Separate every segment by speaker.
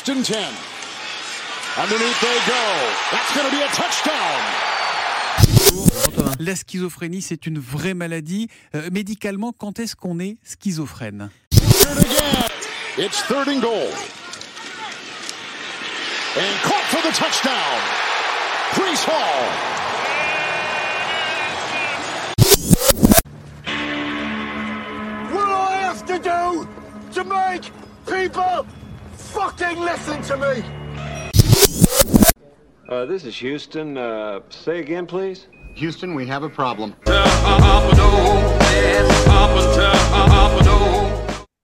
Speaker 1: First and 10. Underneath they go. That's going to be a touchdown.
Speaker 2: La schizophrénie, c'est une vraie maladie. Euh, médicalement, quand est-ce qu'on est schizophrène?
Speaker 1: Third again. It's third and goal. And caught for the touchdown. Brees Hall.
Speaker 3: What do I have to do to make people fucking listen to me?
Speaker 4: Uh, this is Houston. Uh, say again, please.
Speaker 5: Houston, we have a problem.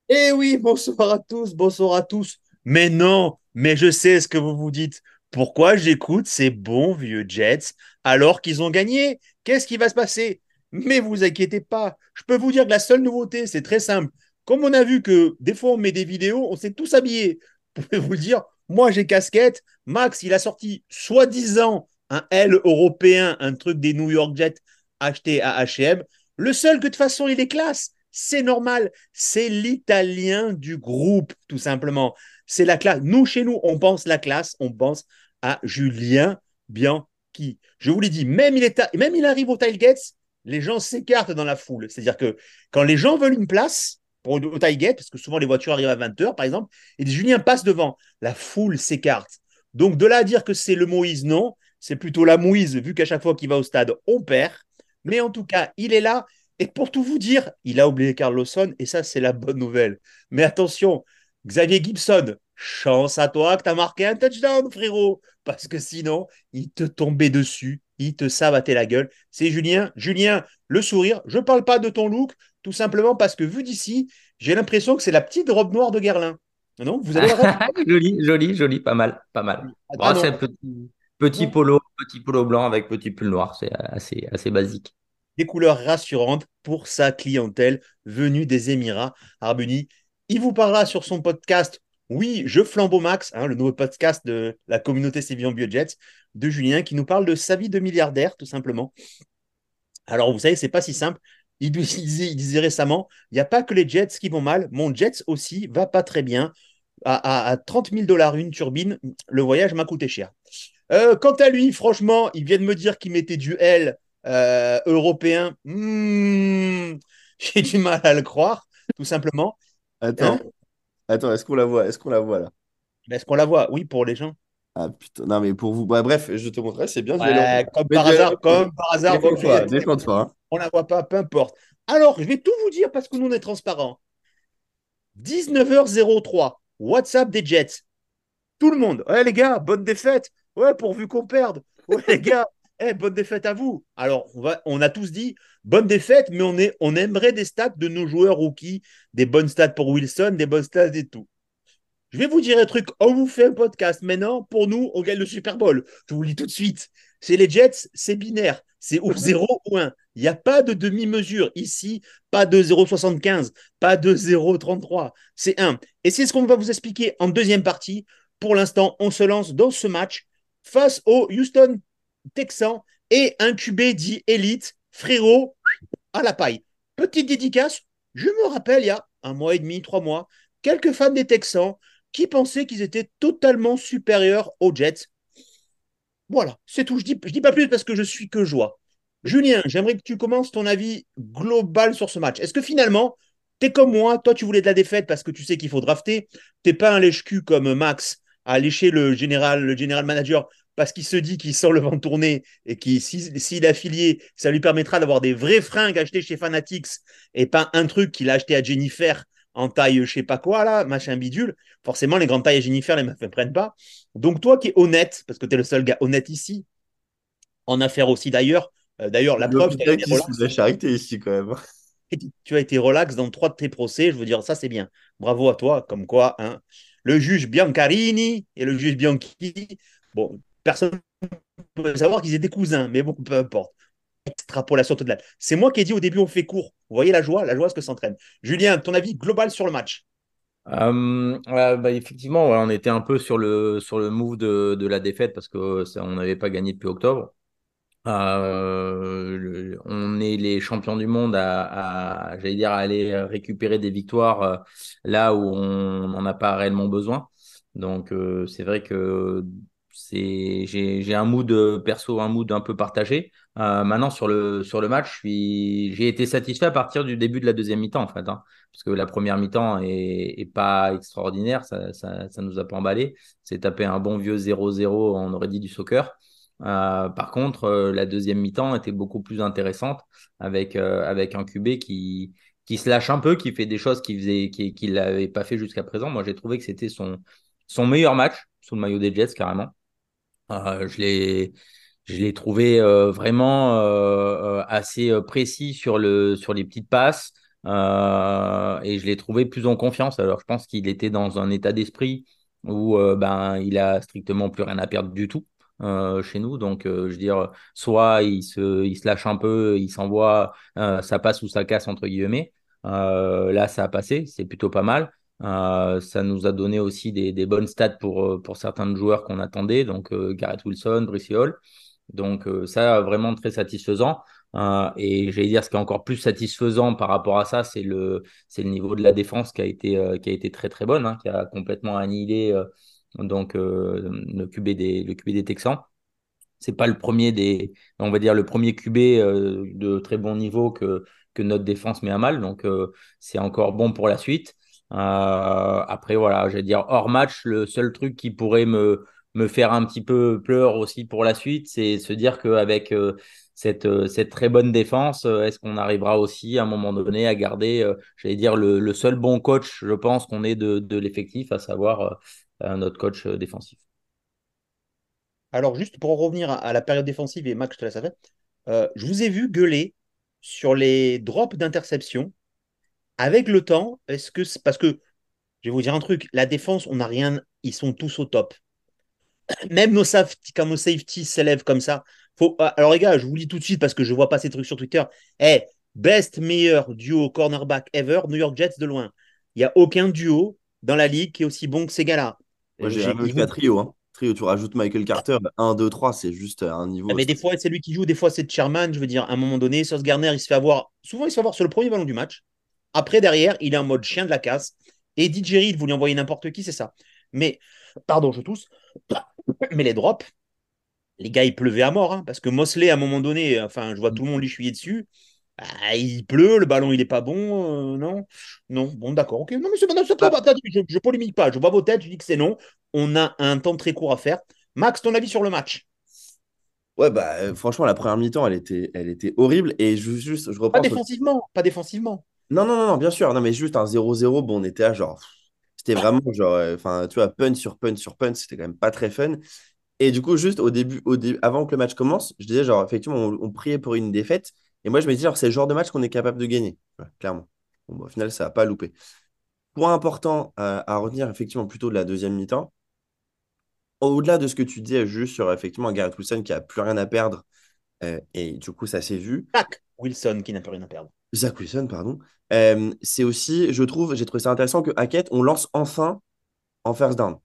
Speaker 6: Eh oui, bonsoir à tous, bonsoir à tous. Mais non, mais je sais ce que vous vous dites. Pourquoi j'écoute ces bons vieux Jets alors qu'ils ont gagné? Qu'est-ce qui va se passer? Mais vous inquiétez pas, je peux vous dire que la seule nouveauté, c'est très simple. Comme on a vu que des fois on met des vidéos, on s'est tous habillés. Vous pouvez vous dire, moi j'ai casquette, Max il a sorti soi-disant un L européen, un truc des New York Jets acheté à H&M. Le seul que de toute façon il est classe, c'est normal, c'est l'italien du groupe tout simplement. C'est la classe. Nous chez nous, on pense la classe, on pense à Julien Bianchi. Je vous l'ai dit, même il, est même il arrive au tailgates, les gens s'écartent dans la foule. C'est-à-dire que quand les gens veulent une place pour au tailgate, parce que souvent les voitures arrivent à 20h par exemple, et Julien passe devant, la foule s'écarte. Donc de là à dire que c'est le Moïse, non, c'est plutôt la Moïse, vu qu'à chaque fois qu'il va au stade, on perd. Mais en tout cas, il est là. Et pour tout vous dire, il a oublié Carlosson, et ça, c'est la bonne nouvelle. Mais attention, Xavier Gibson, chance à toi que tu as marqué un touchdown, frérot, parce que sinon, il te tombait dessus, il te sabattait la gueule. C'est Julien. Julien, le sourire. Je ne parle pas de ton look, tout simplement parce que vu d'ici, j'ai l'impression que c'est la petite robe noire de Guerlain. Non, vous avez
Speaker 7: joli, joli, joli, pas mal, pas mal.
Speaker 6: Ah
Speaker 7: c'est petit, petit polo, petit polo blanc avec petit pull noir, c'est assez, assez basique.
Speaker 6: des couleurs rassurantes pour sa clientèle venue des Émirats arabes unis. Il vous parlera sur son podcast Oui, je flambeau Max, hein, le nouveau podcast de la communauté Sévillan Biojets de Julien qui nous parle de sa vie de milliardaire, tout simplement. Alors, vous savez, c'est pas si simple. Il, disait, il disait récemment il n'y a pas que les Jets qui vont mal, mon Jets aussi va pas très bien. À, à- à 30 000 dollars une turbine, le voyage m'a coûté cher. Euh, quant à lui, franchement, il vient de me dire qu'il mettait du L euh, européen. Hmm, J'ai du mal à le croire, tout simplement.
Speaker 8: Attends,
Speaker 6: Hein?
Speaker 8: Attends, est-ce qu'on la voit? Est-ce qu'on la voit là?
Speaker 6: Est-ce qu'on la voit? Oui, pour les gens.
Speaker 8: Ah putain, non mais pour vous. Bah, bref, je te montrerai, c'est bien.
Speaker 6: Ouais, comme par
Speaker 8: je-
Speaker 6: hasard, comme par hasard. Ok.
Speaker 8: défends-toi, hein.
Speaker 6: On la voit pas, peu importe. Alors, je vais tout vous dire parce que nous, on est transparent. 19h03, WhatsApp des Jets. Tout le monde. Ouais, les gars, bonne défaite. Ouais, pourvu qu'on perde. Ouais, les gars, eh, bonne défaite à vous. Alors, on, va, on a tous dit bonne défaite, mais on, est, on aimerait des stats de nos joueurs rookies, des bonnes stats pour Wilson, des bonnes stats et tout. Je vais vous dire un truc. On vous fait un podcast. Maintenant, pour nous, on gagne le Super Bowl. Je vous le dis tout de suite. Chez les Jets, c'est binaire. C'est ou 0 ou 1. Il n'y a pas de demi-mesure. Ici, pas de 0,75, pas de 0,33. C'est 1. Et c'est ce qu'on va vous expliquer en deuxième partie. Pour l'instant, on se lance dans ce match face au Houston Texans et un QB dit élite, frérot, à la paille. Petite dédicace. Je me rappelle, il y a un mois et demi, trois mois, quelques fans des Texans qui pensaient qu'ils étaient totalement supérieurs aux Jets. Voilà, c'est tout. Je dis, je dis pas plus parce que je suis que joie. Julien, j'aimerais que tu commences ton avis global sur ce match. Est-ce que finalement, tu es comme moi, toi tu voulais de la défaite parce que tu sais qu'il faut drafter, t'es pas un lèche-cul comme Max à lécher le général, le général manager parce qu'il se dit qu'il sent le vent tourner et qu'il s'il s'il est affilié, ça lui permettra d'avoir des vrais fringues achetées chez Fanatics et pas un truc qu'il a acheté à Jennifer en taille je sais pas quoi là, machin bidule. Forcément, les grandes tailles à Jennifer, les meufs ne prennent pas. Donc toi qui es honnête, parce que tu es le seul gars honnête ici, en affaires aussi d'ailleurs, euh, d'ailleurs la preuve,
Speaker 8: qui se fout de la charité ici quand même.
Speaker 6: tu as été relax dans trois de tes procès. Je veux dire, ça c'est bien. Bravo à toi, comme quoi, hein. Le juge Biancarini et le juge Bianchi, bon, personne ne peut savoir qu'ils étaient cousins, mais bon, peu importe. Extrapolation totale. C'est moi qui ai dit au début, on fait court. Vous voyez la joie, la joie, ce que s'entraîne. Julien, ton avis global sur le match?
Speaker 7: Euh, bah, effectivement, on était un peu sur le, sur le move de, de la défaite parce que on n'avait pas gagné depuis octobre. Euh, on est les champions du monde à, j'allais dire, à aller récupérer des victoires euh, là où on n'en a pas réellement besoin. Donc, c'est vrai que j'ai, un mood euh, perso, un mood un peu partagé. Euh, maintenant, sur le, sur le match, j'ai été satisfait à partir du début de la deuxième mi-temps, en fait. Hein, parce que la première mi-temps est, pas extraordinaire, ça, ça, nous a pas emballé. C'est tapé un bon vieux 0-0, on aurait dit du soccer. Euh, par contre, la deuxième mi-temps était beaucoup plus intéressante avec, avec un QB qui, qui se lâche un peu, qui fait des choses qu'il faisait, qui, qui l'avait pas fait jusqu'à présent. Moi, j'ai trouvé que c'était son, son meilleur match sous le maillot des Jets, carrément. Euh, je l'ai, je l'ai trouvé euh, vraiment euh, assez précis sur, le, sur les petites passes et je l'ai trouvé plus en confiance. Alors, je pense qu'il était dans un état d'esprit où ben, il a strictement plus rien à perdre du tout. Chez nous. Donc, je veux dire, soit il se, il se lâche un peu, il s'envoie, ça passe ou ça casse, entre guillemets. là, ça a passé, c'est plutôt pas mal. Ça nous a donné aussi des, des bonnes stats pour, pour certains joueurs qu'on attendait, donc Garrett Wilson, Brice Hall. Donc, ça, vraiment très satisfaisant. et j'allais dire, ce qui est encore plus satisfaisant par rapport à ça, c'est le, niveau de la défense qui a été, très très bonne, hein, qui a complètement annihilé euh, le QB des le QB des Texans. C'est pas le premier on va dire le premier QB euh, de très bon niveau que notre défense met à mal. Donc euh, c'est encore bon pour la suite. Après voilà, je vais dire hors match, le seul truc qui pourrait me me faire un petit peu pleurer aussi pour la suite, c'est se dire qu'avec cette, cette très bonne défense, est-ce qu'on arrivera aussi à un moment donné à garder, j'allais dire, le, le, seul bon coach, je pense, qu'on ait de, de l'effectif, à savoir notre coach euh, défensif.
Speaker 6: Alors, juste pour en revenir à, la période défensive, et Max, je te laisse avec, euh, je vous ai vu gueuler sur les drops d'interception. Avec le temps, est-ce que c'est parce que je vais vous dire un truc, la défense, on n'a rien, ils sont tous au top. Même nos safety, quand nos safety s'élèvent comme ça. Faut, ah, alors les gars, je vous lis tout de suite parce que je vois pas ces trucs sur Twitter. Eh, best meilleur duo cornerback ever, New York Jets de loin. Il n'y a aucun duo dans la ligue qui est aussi bon que ces gars-là.
Speaker 8: Moi, j'ai un trio. Hein. Trio, tu rajoutes Michael Carter, 1, 2, 3, c'est juste un niveau.
Speaker 6: Ah, mais des fois, c'est lui qui joue, des fois, c'est Sherman. Je veux dire, à un moment donné, Sauce Garner, il se fait avoir. Souvent, il se fait avoir sur le premier ballon du match. Après, derrière, il est en mode chien de la casse. Et DJ il voulait envoyer n'importe qui, c'est ça. Mais, pardon, je tousse. Mais les drops, les gars, il pleuvait à mort. Hein, parce que Mosley, à un moment donné, enfin, je vois tout le monde lui chuyer dessus. Ah, il pleut, le ballon il est pas bon, euh, non? Non, bon d'accord, ok. Non mais c'est pas, pas je, je polémique pas, je vois vos têtes, je dis que c'est non. On a un temps très court à faire. Max, ton avis sur le match?
Speaker 8: Ouais, bah euh, franchement, la première mi-temps, elle était, elle était horrible. Et je, juste, je reprends.
Speaker 6: Pas défensivement, pas défensivement.
Speaker 8: Non, non, non, bien sûr. Non, mais juste un 0-0, bon, on était à genre. C'était vraiment genre. Euh, enfin, tu vois, pun sur pun sur pun, c'était quand même pas très fun. Et du coup, juste au début, au avant que le match commence, je disais, genre, effectivement, on priait pour une défaite. Et moi, je me dis, c'est le genre de match qu'on est capable de gagner, clairement. Bah, au final, ça n'a pas loupé. Point important euh, à retenir, effectivement, plutôt de la deuxième mi-temps. Au-delà de ce que tu dis, juste sur effectivement Garrett Wilson qui n'a plus rien à perdre, euh, et du coup, ça s'est vu.
Speaker 6: Zach Wilson qui n'a plus rien à perdre.
Speaker 8: Zach Wilson, pardon. Euh, c'est aussi, je trouve, j'ai trouvé ça intéressant que Hackett, on lance enfin en first down.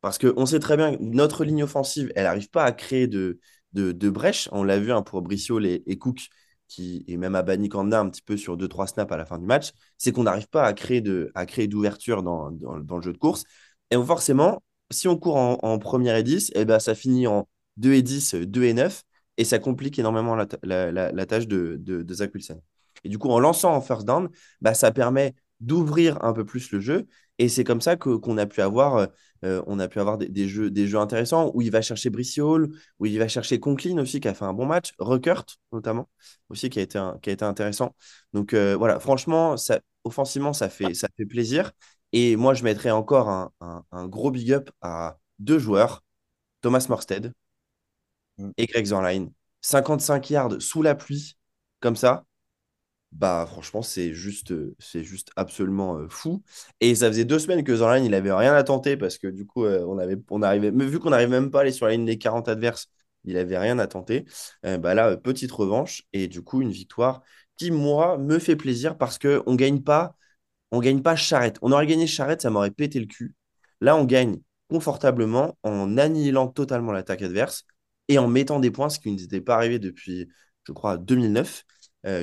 Speaker 8: Parce qu'on sait très bien que notre ligne offensive, elle n'arrive pas à créer de, de, de brèche. On l'a vu hein, pour Bricio et, Cook qui est même à Banny Kanda un petit peu sur 2-3 snaps à la fin du match, c'est qu'on n'arrive pas à créer, de, à créer d'ouverture dans, dans, le jeu de course. Et forcément, si on court en, première et 10, eh ben, ça finit en 2 et 10, 2 et 9, et ça complique énormément la, la, tâche de, de, Zach Wilson. Et du coup, en lançant en first down, bah, ça permet d'ouvrir un peu plus le jeu. Et c'est comme ça qu'on a pu avoir, euh, on a pu avoir des, jeux, des jeux intéressants où il va chercher Brice Hall, où il va chercher Conklin aussi, qui a fait un bon match, Ruckert notamment, aussi, qui a été, qui a été intéressant. Donc euh, voilà, franchement, ça, offensivement, ça fait, ça fait plaisir. Et moi, je mettrais encore un, un, gros big up à deux joueurs, Thomas Morstead. Et Greg Zorline. 55 yards sous la pluie, comme ça, bah franchement c'est juste c'est juste absolument euh, fou. Et ça faisait deux semaines que Zorline il avait rien à tenter parce que du coup euh, on avait on arrivait mais vu qu'on n'arrive même pas à aller sur la ligne des 40 adverses il avait rien à tenter. Euh, bah là petite revanche et du coup une victoire qui moi me fait plaisir parce que on gagne pas on gagne pas charrette. On aurait gagné charrette ça m'aurait pété le cul. Là on gagne confortablement en annihilant totalement l'attaque adverse et en mettant des points ce qui n'était pas arrivé depuis je crois 2009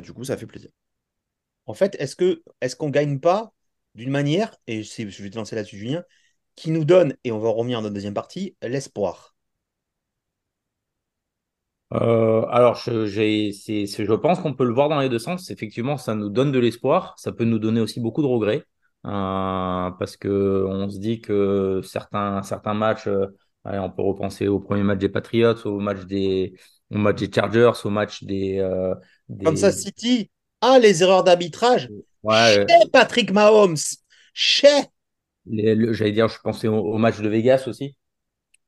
Speaker 8: du coup ça fait plaisir
Speaker 6: en fait, est-ce que est-ce qu'on gagne pas d'une manière, et je vais te lancer là-dessus, Julien, qui nous donne, et on va revenir dans la deuxième partie, l'espoir?
Speaker 7: Euh, alors, je, j'ai, c'est, c'est- je pense qu'on peut le voir dans les deux sens. Effectivement, ça nous donne de l'espoir. Ça peut nous donner aussi beaucoup de regrets. Euh, parce que on se dit que certains, certains matchs, euh, allez, on peut repenser au premier match des Patriots, au match des, au match des Chargers, au match des, euh, des...
Speaker 6: Kansas City, ah, les erreurs d'arbitrage.
Speaker 7: Ouais,
Speaker 6: Chez Patrick Mahomes. Chez.
Speaker 7: j'allais dire, je pensais au, au match de Vegas aussi.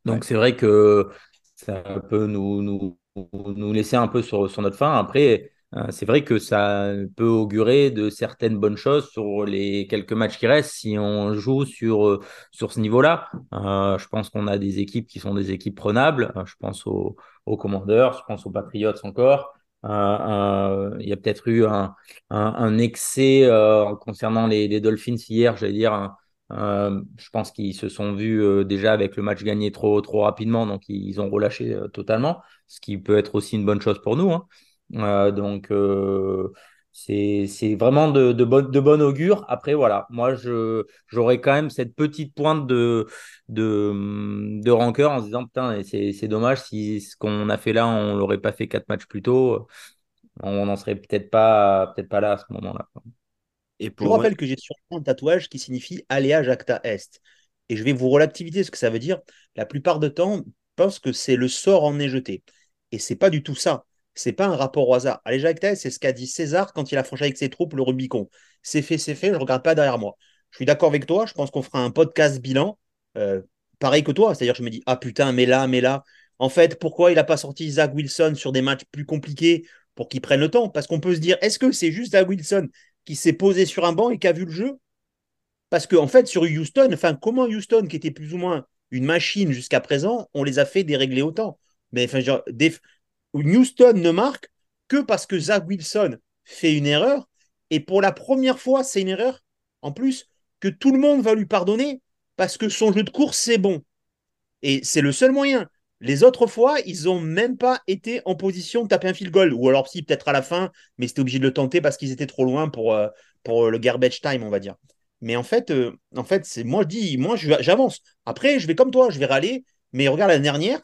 Speaker 7: Donc, c'est vrai que ça peut nous, nous, nous laisser un peu sur, sur notre faim. Après, c'est vrai que ça peut augurer de certaines bonnes choses sur les quelques matchs qui restent si on joue sur, euh, sur ce niveau-là. Euh, je pense qu'on a des équipes qui sont des équipes prenables. Euh, Je pense aux, aux Commanders, je pense aux Patriots encore. Euh, euh, il y a peut-être eu un, un, excès euh, concernant les, les Dolphins hier, j'allais dire. euh, je pense qu'ils se sont vus euh, déjà avec le match gagné trop, trop rapidement, donc ils ont relâché euh, totalement, ce qui peut être aussi une bonne chose pour nous. hein. Euh, donc euh, c'est c'est vraiment de, de, bonne, de bon augure. Après, voilà, moi je j'aurais quand même cette petite pointe de, de, de rancœur en se disant putain, c'est c'est dommage si ce qu'on a fait là, on l'aurait pas fait quatre matchs plus tôt, on n'en serait peut-être pas, peut-être pas là à ce moment-là.
Speaker 8: Et
Speaker 6: Je vous
Speaker 8: pour
Speaker 6: rappelle que j'ai sur un tatouage qui signifie Alea Jacta Est. Et je vais vous relativiser ce que ça veut dire. La plupart du temps, je pense que c'est le sort en est jeté. Et c'est pas du tout ça. C'est pas un rapport au hasard. Alea Jacta Est, c'est ce qu'a dit César quand il a franchi avec ses troupes le Rubicon. C'est fait, c'est fait, je regarde pas derrière moi. Je suis d'accord avec toi, je pense qu'on fera un podcast bilan. euh, pareil que toi, c'est-à-dire que je me dis, ah putain, mais là, mais là. En fait, pourquoi il n'a pas sorti Zach Wilson sur des matchs plus compliqués pour qu'il prenne le temps? Parce qu'on peut se dire, est-ce que c'est juste Zach Wilson qui s'est posé sur un banc et qui a vu le jeu? Parce qu'en en fait, sur Houston, enfin, comment Houston, qui était plus ou moins une machine jusqu'à présent, on les a fait dérégler autant? Mais enfin, genre. Houston ne marque que parce que Zach Wilson fait une erreur. Et pour la première fois, c'est une erreur, en plus, que tout le monde va lui pardonner parce que son jeu de course, c'est bon. Et c'est le seul moyen. Les autres fois, ils n'ont même pas été en position de taper un field goal. Ou alors, si, peut-être à la fin, mais c'était obligé de le tenter parce qu'ils étaient trop loin pour, euh, pour le garbage time, on va dire. Mais en fait, euh, en fait c'est moi, je dis, moi, j'avance. Après, je vais comme toi, je vais râler. Mais regarde, l'année dernière,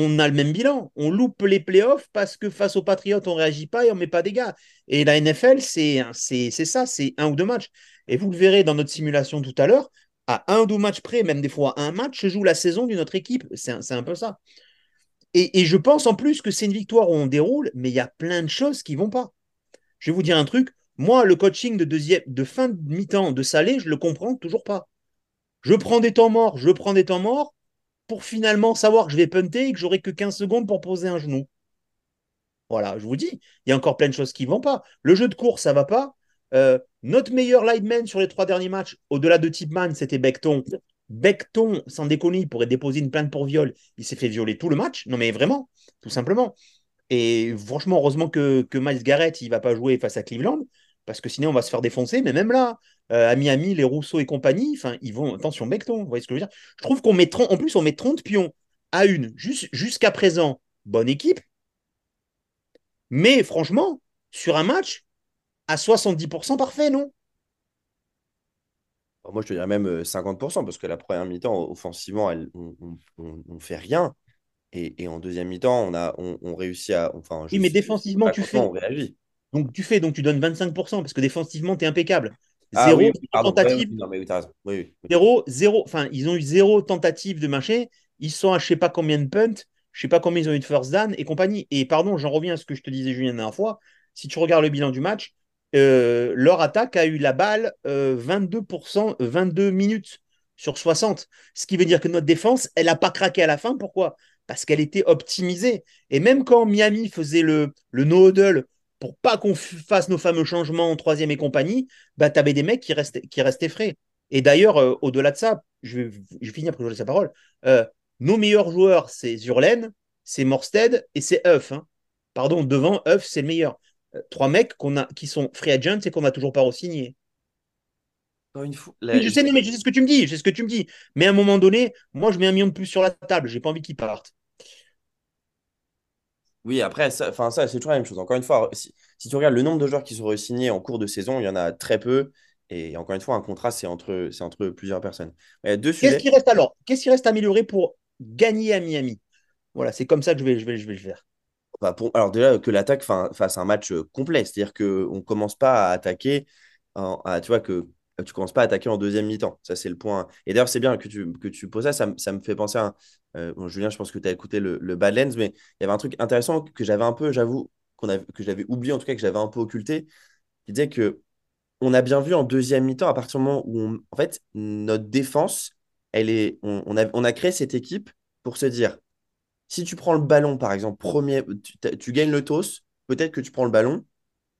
Speaker 6: on a le même bilan. On loupe les playoffs parce que face aux Patriots, on ne réagit pas et on ne met pas des gars. Et la NFL, c'est ça, c'est un ou deux matchs. Et vous le verrez dans notre simulation tout à l'heure, à un ou deux matchs près, même des fois à un match, se joue la saison d'une autre équipe. C'est un, peu ça. Et, je pense en plus que c'est une victoire où on déroule, mais il y a plein de choses qui vont pas. Je vais vous dire un truc. Moi, le coaching de, de fin de mi-temps de Salé, je le comprends toujours pas. Je prends des temps morts, je prends des temps morts pour finalement savoir que je vais punter et que j'aurai que 15 secondes pour poser un genou. Voilà, je vous dis, il y a encore plein de choses qui ne vont pas. Le jeu de course, ça va pas. Euh, notre meilleur lineman sur les trois derniers matchs, au-delà de Tipman, c'était Becton. Becton, sans déconner, il pourrait déposer une plainte pour viol. Il s'est fait violer tout le match. Non, mais vraiment, tout simplement. Et franchement, heureusement que, Miles Garrett, il ne va pas jouer face à Cleveland, parce que sinon, on va se faire défoncer. Mais même là, euh, à Miami, les Rousseau et compagnie, enfin, ils vont. Attention, Becton, vous voyez ce que je veux dire? Je trouve qu'on met 30, en plus, on met 30 pions à une. Jus- Jusqu'à présent, bonne équipe. Mais franchement, sur un match, à 70% parfait, non?
Speaker 8: Moi, je te dirais même euh, 50%, parce que la première mi-temps, offensivement, elle, on, on fait rien. Et, et en deuxième mi-temps, on a on, on réussit à. Enfin,
Speaker 6: Oui, mais défensivement, tu fais.
Speaker 8: On réagit.
Speaker 6: Donc tu fais, donc tu donnes 25%, parce que défensivement, tu es impeccable.
Speaker 8: Ah
Speaker 6: Zéro
Speaker 8: oui, pardon.
Speaker 6: Tentative,
Speaker 8: oui, oui,
Speaker 6: zéro, zéro, enfin, ils ont eu zéro tentative de machin. Ils sont à je sais pas combien de punts, je sais pas combien ils ont eu de first down et compagnie. Et pardon, j'en reviens à ce que je te disais, Julien, la dernière fois. Si tu regardes le bilan du match, euh, leur attaque a eu la balle euh, 22%, euh, 22 minutes sur 60. Ce qui veut dire que notre défense, elle n'a pas craqué à la fin. Pourquoi? Parce qu'elle était optimisée. Et même quand Miami faisait le, le no-huddle pour pas qu'on fasse nos fameux changements en troisième et compagnie, bah, tu avais des mecs qui restaient, qui restaient frais. Et d'ailleurs, euh, au-delà de ça, je vais, je vais finir après que je laisse la parole. euh, nos meilleurs joueurs, c'est Zurlen, c'est Morsted et c'est Huff. hein. Pardon, devant Huff, c'est le meilleur. Euh, trois mecs qu'on a, qui sont free agents et qu'on n'a toujours pas re-signé.
Speaker 8: Encore une fois, la-
Speaker 6: Oui, je sais, mais je sais ce que tu me dis, je sais ce que tu me dis. Mais à un moment donné, moi, je mets un million de plus sur la table. J'ai pas envie qu'ils partent.
Speaker 8: Oui, après, ça, enfin, ça c'est toujours la même chose. Encore une fois, si, si tu regardes le nombre de joueurs qui sont re-signés en cours de saison, il y en a très peu. Et encore une fois, un contrat, c'est entre, c'est entre plusieurs personnes.
Speaker 6: Qu'est-ce qui reste alors? Qu'est-ce qui reste à améliorer pour gagner à Miami? Voilà, c'est comme ça que je vais, je vais, je vais le faire.
Speaker 8: Pour- alors déjà, que l'attaque fa- fasse un match euh, complet. C'est-à-dire qu'on ne commence pas à attaquer, à- tu vois, que tu commences pas à attaquer en deuxième mi-temps. Ça, c'est le point. Et d'ailleurs, c'est bien que tu, que tu poses ça. Ça, me- fait penser à... euh, bon, Julien, je pense que tu as écouté le, Badlands, mais il y avait un truc intéressant que j'avais un peu, j'avoue, que j'avais oublié, en tout cas, que j'avais un peu occulté, qui disait que on a bien vu en deuxième mi-temps, à partir du moment où, on- en fait, notre défense, elle est, on, a, on a créé cette équipe pour se dire, si tu prends le ballon, par exemple, premier, tu, tu gagnes le toss, peut-être que tu prends le ballon.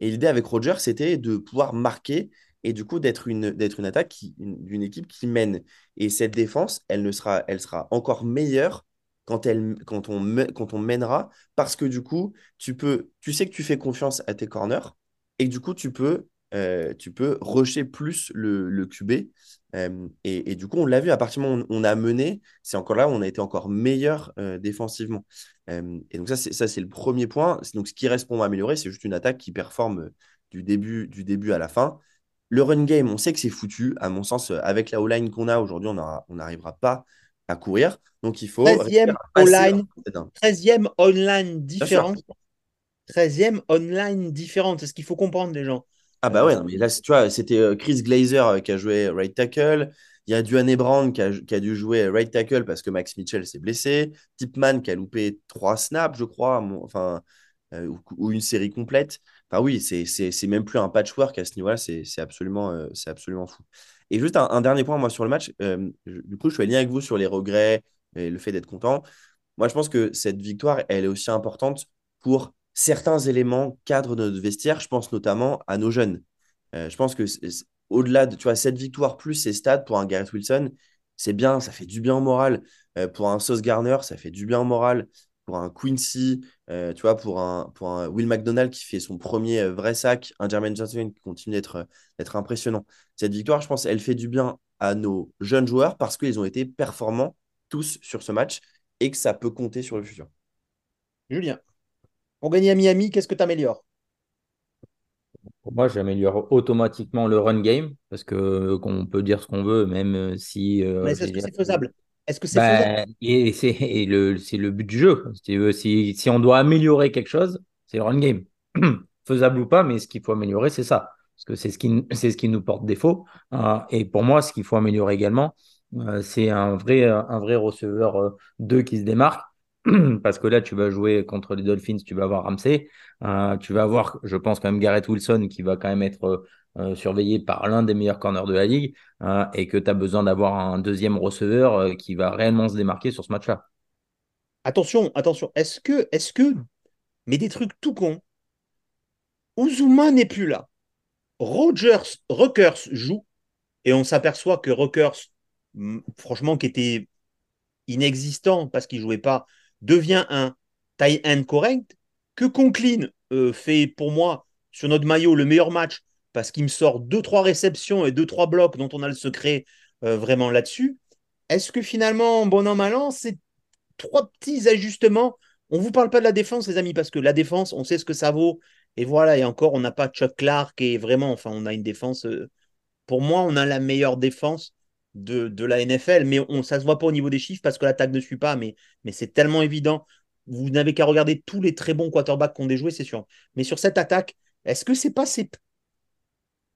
Speaker 8: Et l'idée avec Roger, c'était de pouvoir marquer et du coup d'être une, d'être une attaque d'une équipe qui mène. Et cette défense, elle, ne sera, elle sera encore meilleure quand, elle, quand, on, quand on mènera parce que du coup, tu peux, tu sais que tu fais confiance à tes corners et du coup, tu peux, euh, tu peux rusher plus le, le QB. Euh, et, et du coup, on l'a vu, à partir du moment où on, a mené, c'est encore là on a été encore meilleur euh, défensivement. Et donc ça, c'est, ça, c'est le premier point. Donc ce qui reste pour à améliorer, c'est juste une attaque qui performe du début, du début à la fin. Le run game, on sait que c'est foutu. À mon sens, euh, avec la O-line qu'on a aujourd'hui, on n'arrivera pas à courir. Donc il faut
Speaker 6: 13e
Speaker 8: réussir à passer
Speaker 6: O-line.
Speaker 8: en tête d'un.
Speaker 6: 13e online différente. 13e online différente. C'est ce qu'il faut comprendre, les gens.
Speaker 8: Ah bah ouais, non, mais là, tu vois, c'était euh, Chris Glazer euh, qui a joué right tackle. Il y a Duane Brown qui a, qui a dû jouer right tackle parce que Max Mitchell s'est blessé. Tipman qui a loupé trois snaps, je crois, enfin, euh, ou, ou une série complète. Enfin oui, c'est même plus un patchwork à ce niveau-là, c'est absolument, euh, c'est absolument fou. Et juste un, un dernier point, moi, sur le match. euh, je- du coup, je suis aligné avec vous sur les regrets et le fait d'être content. Moi, je pense que cette victoire, elle est aussi importante pour certains éléments cadres de notre vestiaire. Je pense notamment à nos jeunes. Euh, je pense que au-delà de tu vois, cette victoire plus ces stats pour un Garrett Wilson, c'est bien, ça fait du bien au moral. Pour un Sauce Garner, ça fait du bien au moral. Pour un Quincy, euh, tu vois, pour un, pour un Will McDonald qui fait son premier euh, vrai sac, un Jermaine Johnson qui continue d'être d'être impressionnant. Cette victoire, je pense, elle fait du bien à nos jeunes joueurs parce qu'ils ont été performants tous sur ce match et que ça peut compter sur le futur.
Speaker 6: Julien. Pour gagner à Miami, qu'est-ce que tu améliores?
Speaker 7: Pour moi, j'améliore automatiquement le run game parce que qu'on peut dire ce qu'on veut, même euh, si. euh,
Speaker 6: Est-ce que c'est faisable Est-ce que c'est faisable?
Speaker 7: Bah, et c'est le, le but du jeu. quoi. Si, on doit améliorer quelque chose, c'est le run game. Faisable ou pas, mais ce qu'il faut améliorer, c'est ça. Parce que c'est ce qui, ce qui nous porte défaut. Euh, et pour moi, ce qu'il faut améliorer également, euh, c'est un vrai, un vrai receveur euh, 2 qui se démarque. Parce que là, tu vas jouer contre les Dolphins, tu vas avoir Ramsey. Euh, tu vas avoir, je pense, quand même Garrett Wilson qui va quand même être euh, euh, surveillé par l'un des meilleurs corners de la ligue et que tu as besoin d'avoir un deuxième receveur qui va réellement se démarquer sur ce match-là.
Speaker 6: Attention, attention. Est-ce que, est-ce que, mais des trucs tout cons, Uzuma n'est plus là. Rogers, Ruckers joue et on s'aperçoit que Ruckers, mm, franchement, qui était inexistant parce qu'il jouait pas, devient un tie end correct. Que Conklin euh, fait pour moi sur notre maillot le meilleur match parce qu'il me sort 2-3 réceptions et 2-3 blocs dont on a le secret euh, vraiment là-dessus. Est-ce que finalement, bon an, mal an, c'est trois petits ajustements? On ne vous parle pas de la défense, les amis, parce que la défense, on sait ce que ça vaut. Et voilà, et encore, on n'a pas Chuck Clark et vraiment, enfin, on a une défense. euh, pour moi, on a la meilleure défense de, de la NFL, mais on, ça se voit pas au niveau des chiffres parce que l'attaque ne suit pas, mais, mais c'est tellement évident. Vous n'avez qu'à regarder tous les très bons quarterbacks qu'on a déjoués, c'est sûr. Mais sur cette attaque, est-ce que c'est pas ces,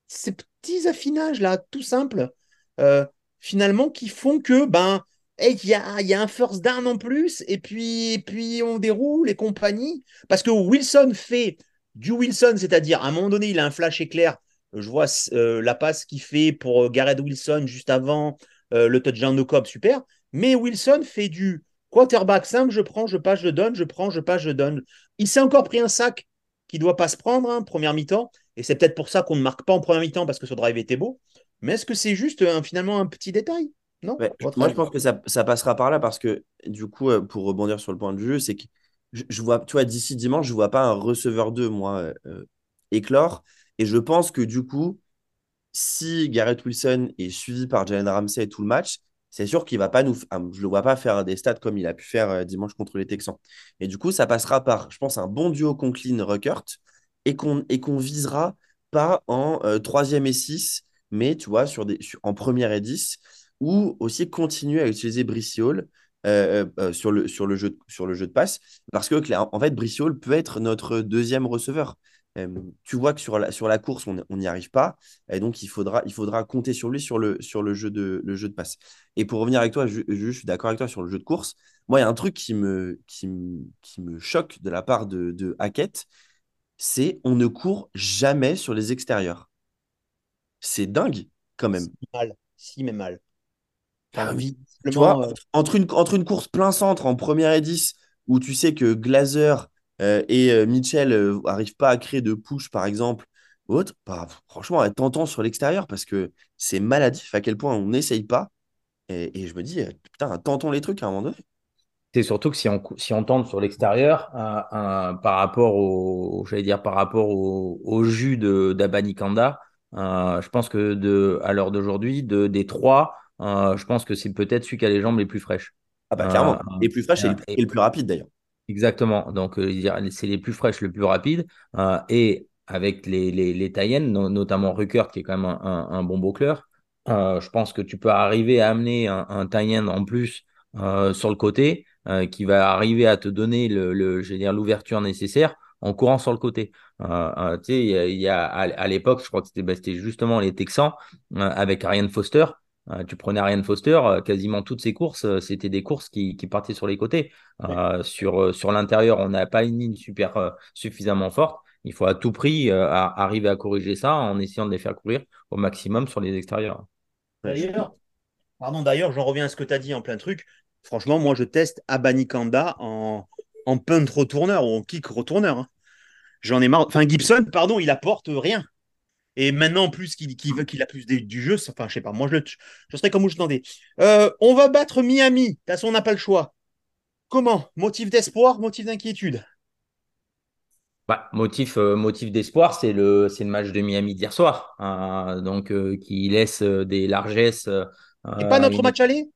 Speaker 6: ces petits affinages là, tout simples, euh, finalement, qui font que ben il y, a, y a un first down en plus, et puis, et puis on déroule et compagnie? Parce que Wilson fait du Wilson, c'est-à-dire à un moment donné, il a un flash éclair. Je vois euh, la passe qu'il fait pour Garrett Wilson juste avant euh, le touchdown de Cobb, super. Mais Wilson fait du quarterback simple, je prends, je passe, je donne, je prends, je passe, je donne. Il s'est encore pris un sac qui ne doit pas se prendre, hein, première mi-temps. Et c'est peut-être pour ça qu'on ne marque pas en première mi-temps parce que ce drive était beau. Mais est-ce que c'est juste un, finalement un petit détail? Non?
Speaker 8: Ouais, moi, je pense que ça, ça passera par là parce que, du coup, euh, pour rebondir sur le point de vue, c'est que je, je vois, tu vois, d'ici dimanche, je vois pas un receveur 2, moi, euh, euh, éclore. Et je pense que, du coup, si Garrett Wilson est suivi par Jalen Ramsey tout le match, c'est sûr qu'il va pas nous. ah, Je le vois pas faire des stats comme il a pu faire euh, dimanche contre les Texans. Et du coup, ça passera par, je pense, un bon duo Conklin-Ruckert et qu'on visera pas en euh, troisième et 6 mais tu vois, sur des, en première et 10, ou aussi continuer à utiliser Briciol euh, sur, le, sur, le jeu de, sur le jeu de passe, parce que en fait, Briciol peut être notre deuxième receveur. Tu vois que sur la, sur la course, on n'y arrive pas, et donc il faudra, il faudra compter sur lui sur le, sur le, jeu, de, le jeu de passe. Et pour revenir avec toi, je, je- suis d'accord avec toi sur le jeu de course. Moi, il y a un truc qui me, qui me, qui me choque de la part de, de Hackett, c'est on ne court jamais sur les extérieurs. C'est dingue, quand même.
Speaker 6: Si mal, si mais mal. Enfin,
Speaker 8: Ah oui. Tu
Speaker 6: visiblement,
Speaker 8: vois,
Speaker 6: euh,
Speaker 8: entre une, entre une course plein centre en première et 10, où tu sais que Glazer euh, et euh, Mitchell n'arrivent pas à créer de push, par exemple, ou autre, bah, franchement, tentant sur l'extérieur, parce que c'est maladif à quel point on n'essaye pas. Et, et je me dis, euh, putain, tentons les trucs à un moment donné.
Speaker 7: C'est surtout que si on, si on tente sur l'extérieur, par rapport au, j'allais dire par rapport au, au jus d'Abanikanda, euh, je pense que de, à l'heure d'aujourd'hui, de, des trois, euh, je pense que c'est peut-être celui qui a les jambes les plus fraîches.
Speaker 8: Ah bah
Speaker 7: Euh,
Speaker 8: clairement. Et plus fraîche et,
Speaker 7: euh,
Speaker 8: et le plus rapide d'ailleurs.
Speaker 7: Exactement. Donc, euh, c'est les plus fraîches, le plus rapide. euh, et avec les, les, les notamment Ruckert, qui est quand même un, bon boucleur, euh, je pense que tu peux arriver à amener un, un en plus sur le côté, qui va arriver à te donner le, l'ouverture nécessaire en courant sur le côté. Tu sais, il y a, à, l'époque, je crois que c'était bah, justement les Texans avec Ariane Foster. Euh, tu prenais Ariane Foster, euh, quasiment toutes ses courses, euh, c'était des courses qui, qui partaient sur les côtés. Euh, sur, sur l'intérieur, on n'a pas une ligne super euh, suffisamment forte. Il faut à tout prix euh, à- arriver à corriger ça en essayant de les faire courir au maximum sur les extérieurs.
Speaker 6: Pardon, d'ailleurs, j'en reviens à ce que tu as dit en plein truc. Franchement, moi, je teste Abanikanda en, en punt retourneur ou en kick retourneur. hein. J'en ai marre. Enfin, Gibson, pardon, il apporte rien. Et maintenant, en plus qu'il veut qu'il a plus du jeu, enfin, je sais pas, moi, je, le- je serais comme Oujlandais. Euh, on va battre Miami. De toute façon, on n'a pas le choix. Comment? Motif d'espoir, motif d'inquiétude?
Speaker 7: Bah, motif, euh, motif d'espoir, c'est le, le match de Miami d'hier soir, hein, donc euh, qui laisse euh, des largesses.
Speaker 6: Et pas notre match aller?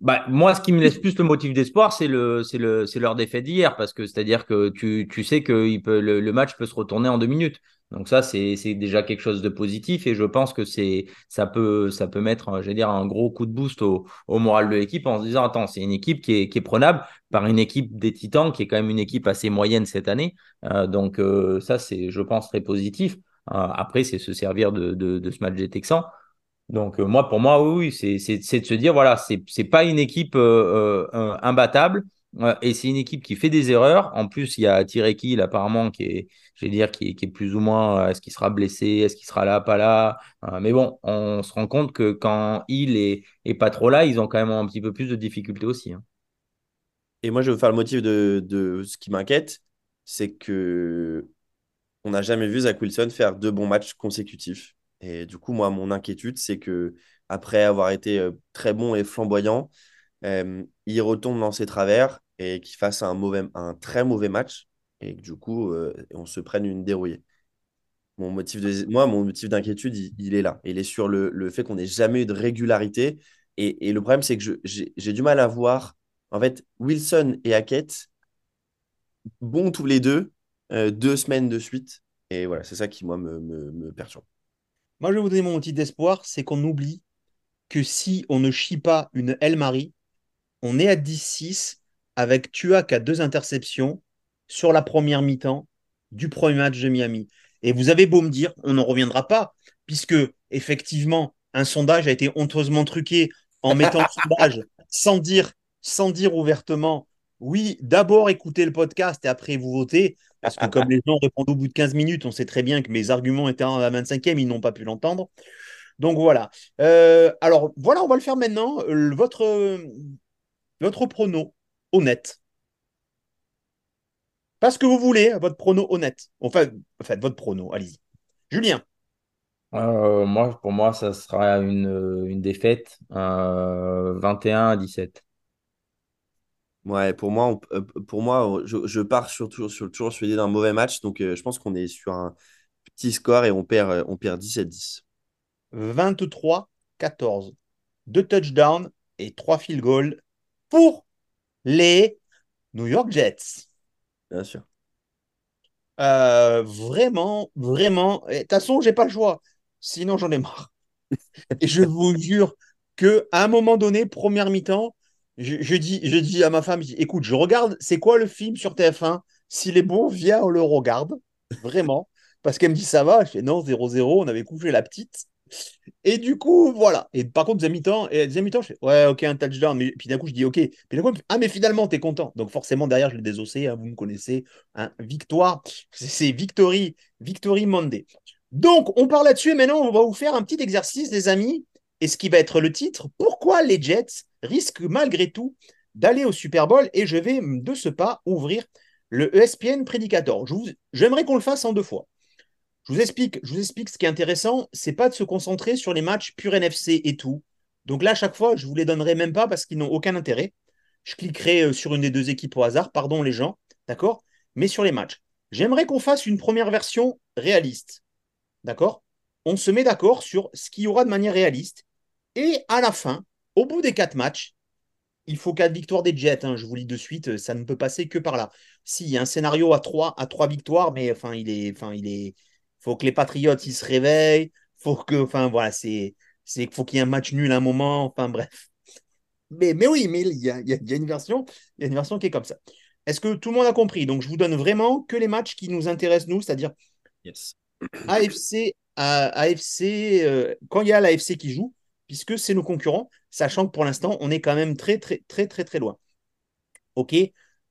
Speaker 7: Bah, moi, ce qui me laisse plus le motif d'espoir, c'est le, c'est le, c'est leur défaite d'hier, parce que c'est-à-dire que tu, tu sais que il peut, le, le match peut se retourner en deux minutes. Donc ça, c'est, c'est déjà quelque chose de positif, et je pense que c'est, ça peut, ça peut mettre, euh, je dire, un gros coup de boost au, au moral de l'équipe en se disant, attends, c'est une équipe qui est, qui est prenable par une équipe des Titans, qui est quand même une équipe assez moyenne cette année. Euh, donc euh, ça, c'est, je pense, très positif. Euh, après, c'est se servir de, de, de ce match des Texans. Donc, euh, moi, pour moi, oui, c'est de se dire, voilà, c'est pas une équipe euh, euh, imbattable et c'est une équipe qui fait des erreurs. En plus, il y a Tyrek Hill, apparemment, qui est, je vais dire, qui est, qui plus ou moins, est-ce qu'il sera blessé, est-ce qu'il sera là, pas là. Mais bon, on se rend compte que quand Hill est, est pas trop là, ils ont quand même un petit peu plus de difficultés aussi. hein.
Speaker 8: Et moi, je veux faire le motif de, de ce qui m'inquiète, c'est que on n'a jamais vu Zach Wilson faire deux bons matchs consécutifs. Et du coup, moi, mon inquiétude, c'est que après avoir été très bon et flamboyant, il retombe dans ses travers et qu'il fasse un un très mauvais match et que du coup, on se prenne une dérouillée. Mon motif de, moi, mon motif d'inquiétude, il, est là. Il est sur le, le fait qu'on n'ait jamais eu de régularité. Et, et le problème, c'est que j'ai du mal à voir. En fait, Wilson et Hackett, bons tous les deux, deux semaines de suite. Et voilà, c'est ça qui, moi, me, me perturbe.
Speaker 6: Moi, je vais vous donner mon motif d'espoir, c'est qu'on oublie que si on ne chie pas une El Marie, on est à 10-6 avec Tua qui a deux interceptions sur la première mi-temps du premier match de Miami. Et vous avez beau me dire, on n'en reviendra pas, puisque effectivement, un sondage a été honteusement truqué en mettant le sondage sans dire, sans dire ouvertement, oui, d'abord écoutez le podcast et après vous votez. Parce que comme les gens répondent au bout de 15 minutes, on sait très bien que mes arguments étaient à la 25e, ils n'ont pas pu l'entendre. Donc voilà. Euh, alors voilà, on va le faire maintenant. Euh, votre, euh, votre prono honnête. Pas ce que vous voulez, votre prono honnête. Enfin, enfin votre prono, allez-y. Julien,
Speaker 7: Euh, moi, pour moi, ça sera une, une défaite euh, 21 à 17.
Speaker 8: Ouais, pour moi, on- euh, pour moi je, je pars sur, toujours, sur, toujours sur l'idée d'un mauvais match. Donc, euh, je pense qu'on est sur un petit score et on perd, euh, on perd 17-10.
Speaker 6: 23-14. Deux touchdowns et trois field goals pour les New York Jets.
Speaker 8: Bien sûr.
Speaker 6: Euh, vraiment, vraiment. De toute façon, j'ai pas le choix. Sinon, j'en ai marre. Et je vous jure que à un moment donné, première mi-temps, je, dis, je dis à ma femme, écoute, je regarde, c'est quoi le film sur TF1 S'il est bon, viens, on le regarde. Vraiment. Parce qu'elle me dit, ça va. Je fais, non, 0-0, on avait couché la petite. Et du coup, voilà. Et par contre, deuxième mi-temps, et deuxième mi-temps, je fais, ouais, ok, un touchdown. Mais puis d'un coup, je dis, ok. Puis d'un coup, ah, mais finalement, t'es content. Donc forcément, derrière, je l'ai désossé. hein, vous me connaissez. hein, victoire. C'est- Victory, Victory Monday. Donc, on parle là-dessus. Et maintenant, on va vous faire un petit exercice, les amis. Et ce qui va être le titre, pourquoi les Jets risquent malgré tout d'aller au Super Bowl Et je vais de ce pas ouvrir le ESPN Predicator. J'aimerais qu'on le fasse en deux fois. Je vous explique, je vous explique ce qui est intéressant, c'est pas de se concentrer sur les matchs pur NFC et tout. Donc là, à chaque fois, je vous les donnerai même pas parce qu'ils n'ont aucun intérêt. Je cliquerai euh, sur une des deux équipes au hasard, pardon les gens, d'accord? Mais sur les matchs. J'aimerais qu'on fasse une première version réaliste. D'accord? On se met d'accord sur ce qu'il y aura de manière réaliste. Et à la fin, au bout des quatre matchs, il faut quatre victoires des Jets. hein, je vous le dis de suite, ça ne peut passer que par là. Si, il y a un scénario à trois, à trois victoires, mais enfin, il est, enfin, il est, faut que les Patriotes ils se réveillent. Faut que, enfin, voilà, c'est, c'est, faut qu'il y ait un match nul à un moment. Enfin, bref. Mais, mais oui, mais il y a, y a- il y a une version, il y a une version qui est comme ça. Est-ce que tout le monde a compris? Donc, je vous donne vraiment que les matchs qui nous intéressent nous, c'est-à-dire
Speaker 8: Yes.
Speaker 6: AFC, à- AFC euh, quand il y a l'AFC qui joue, puisque c'est nos concurrents, sachant que pour l'instant, on est quand même très, très, très, très, très loin. OK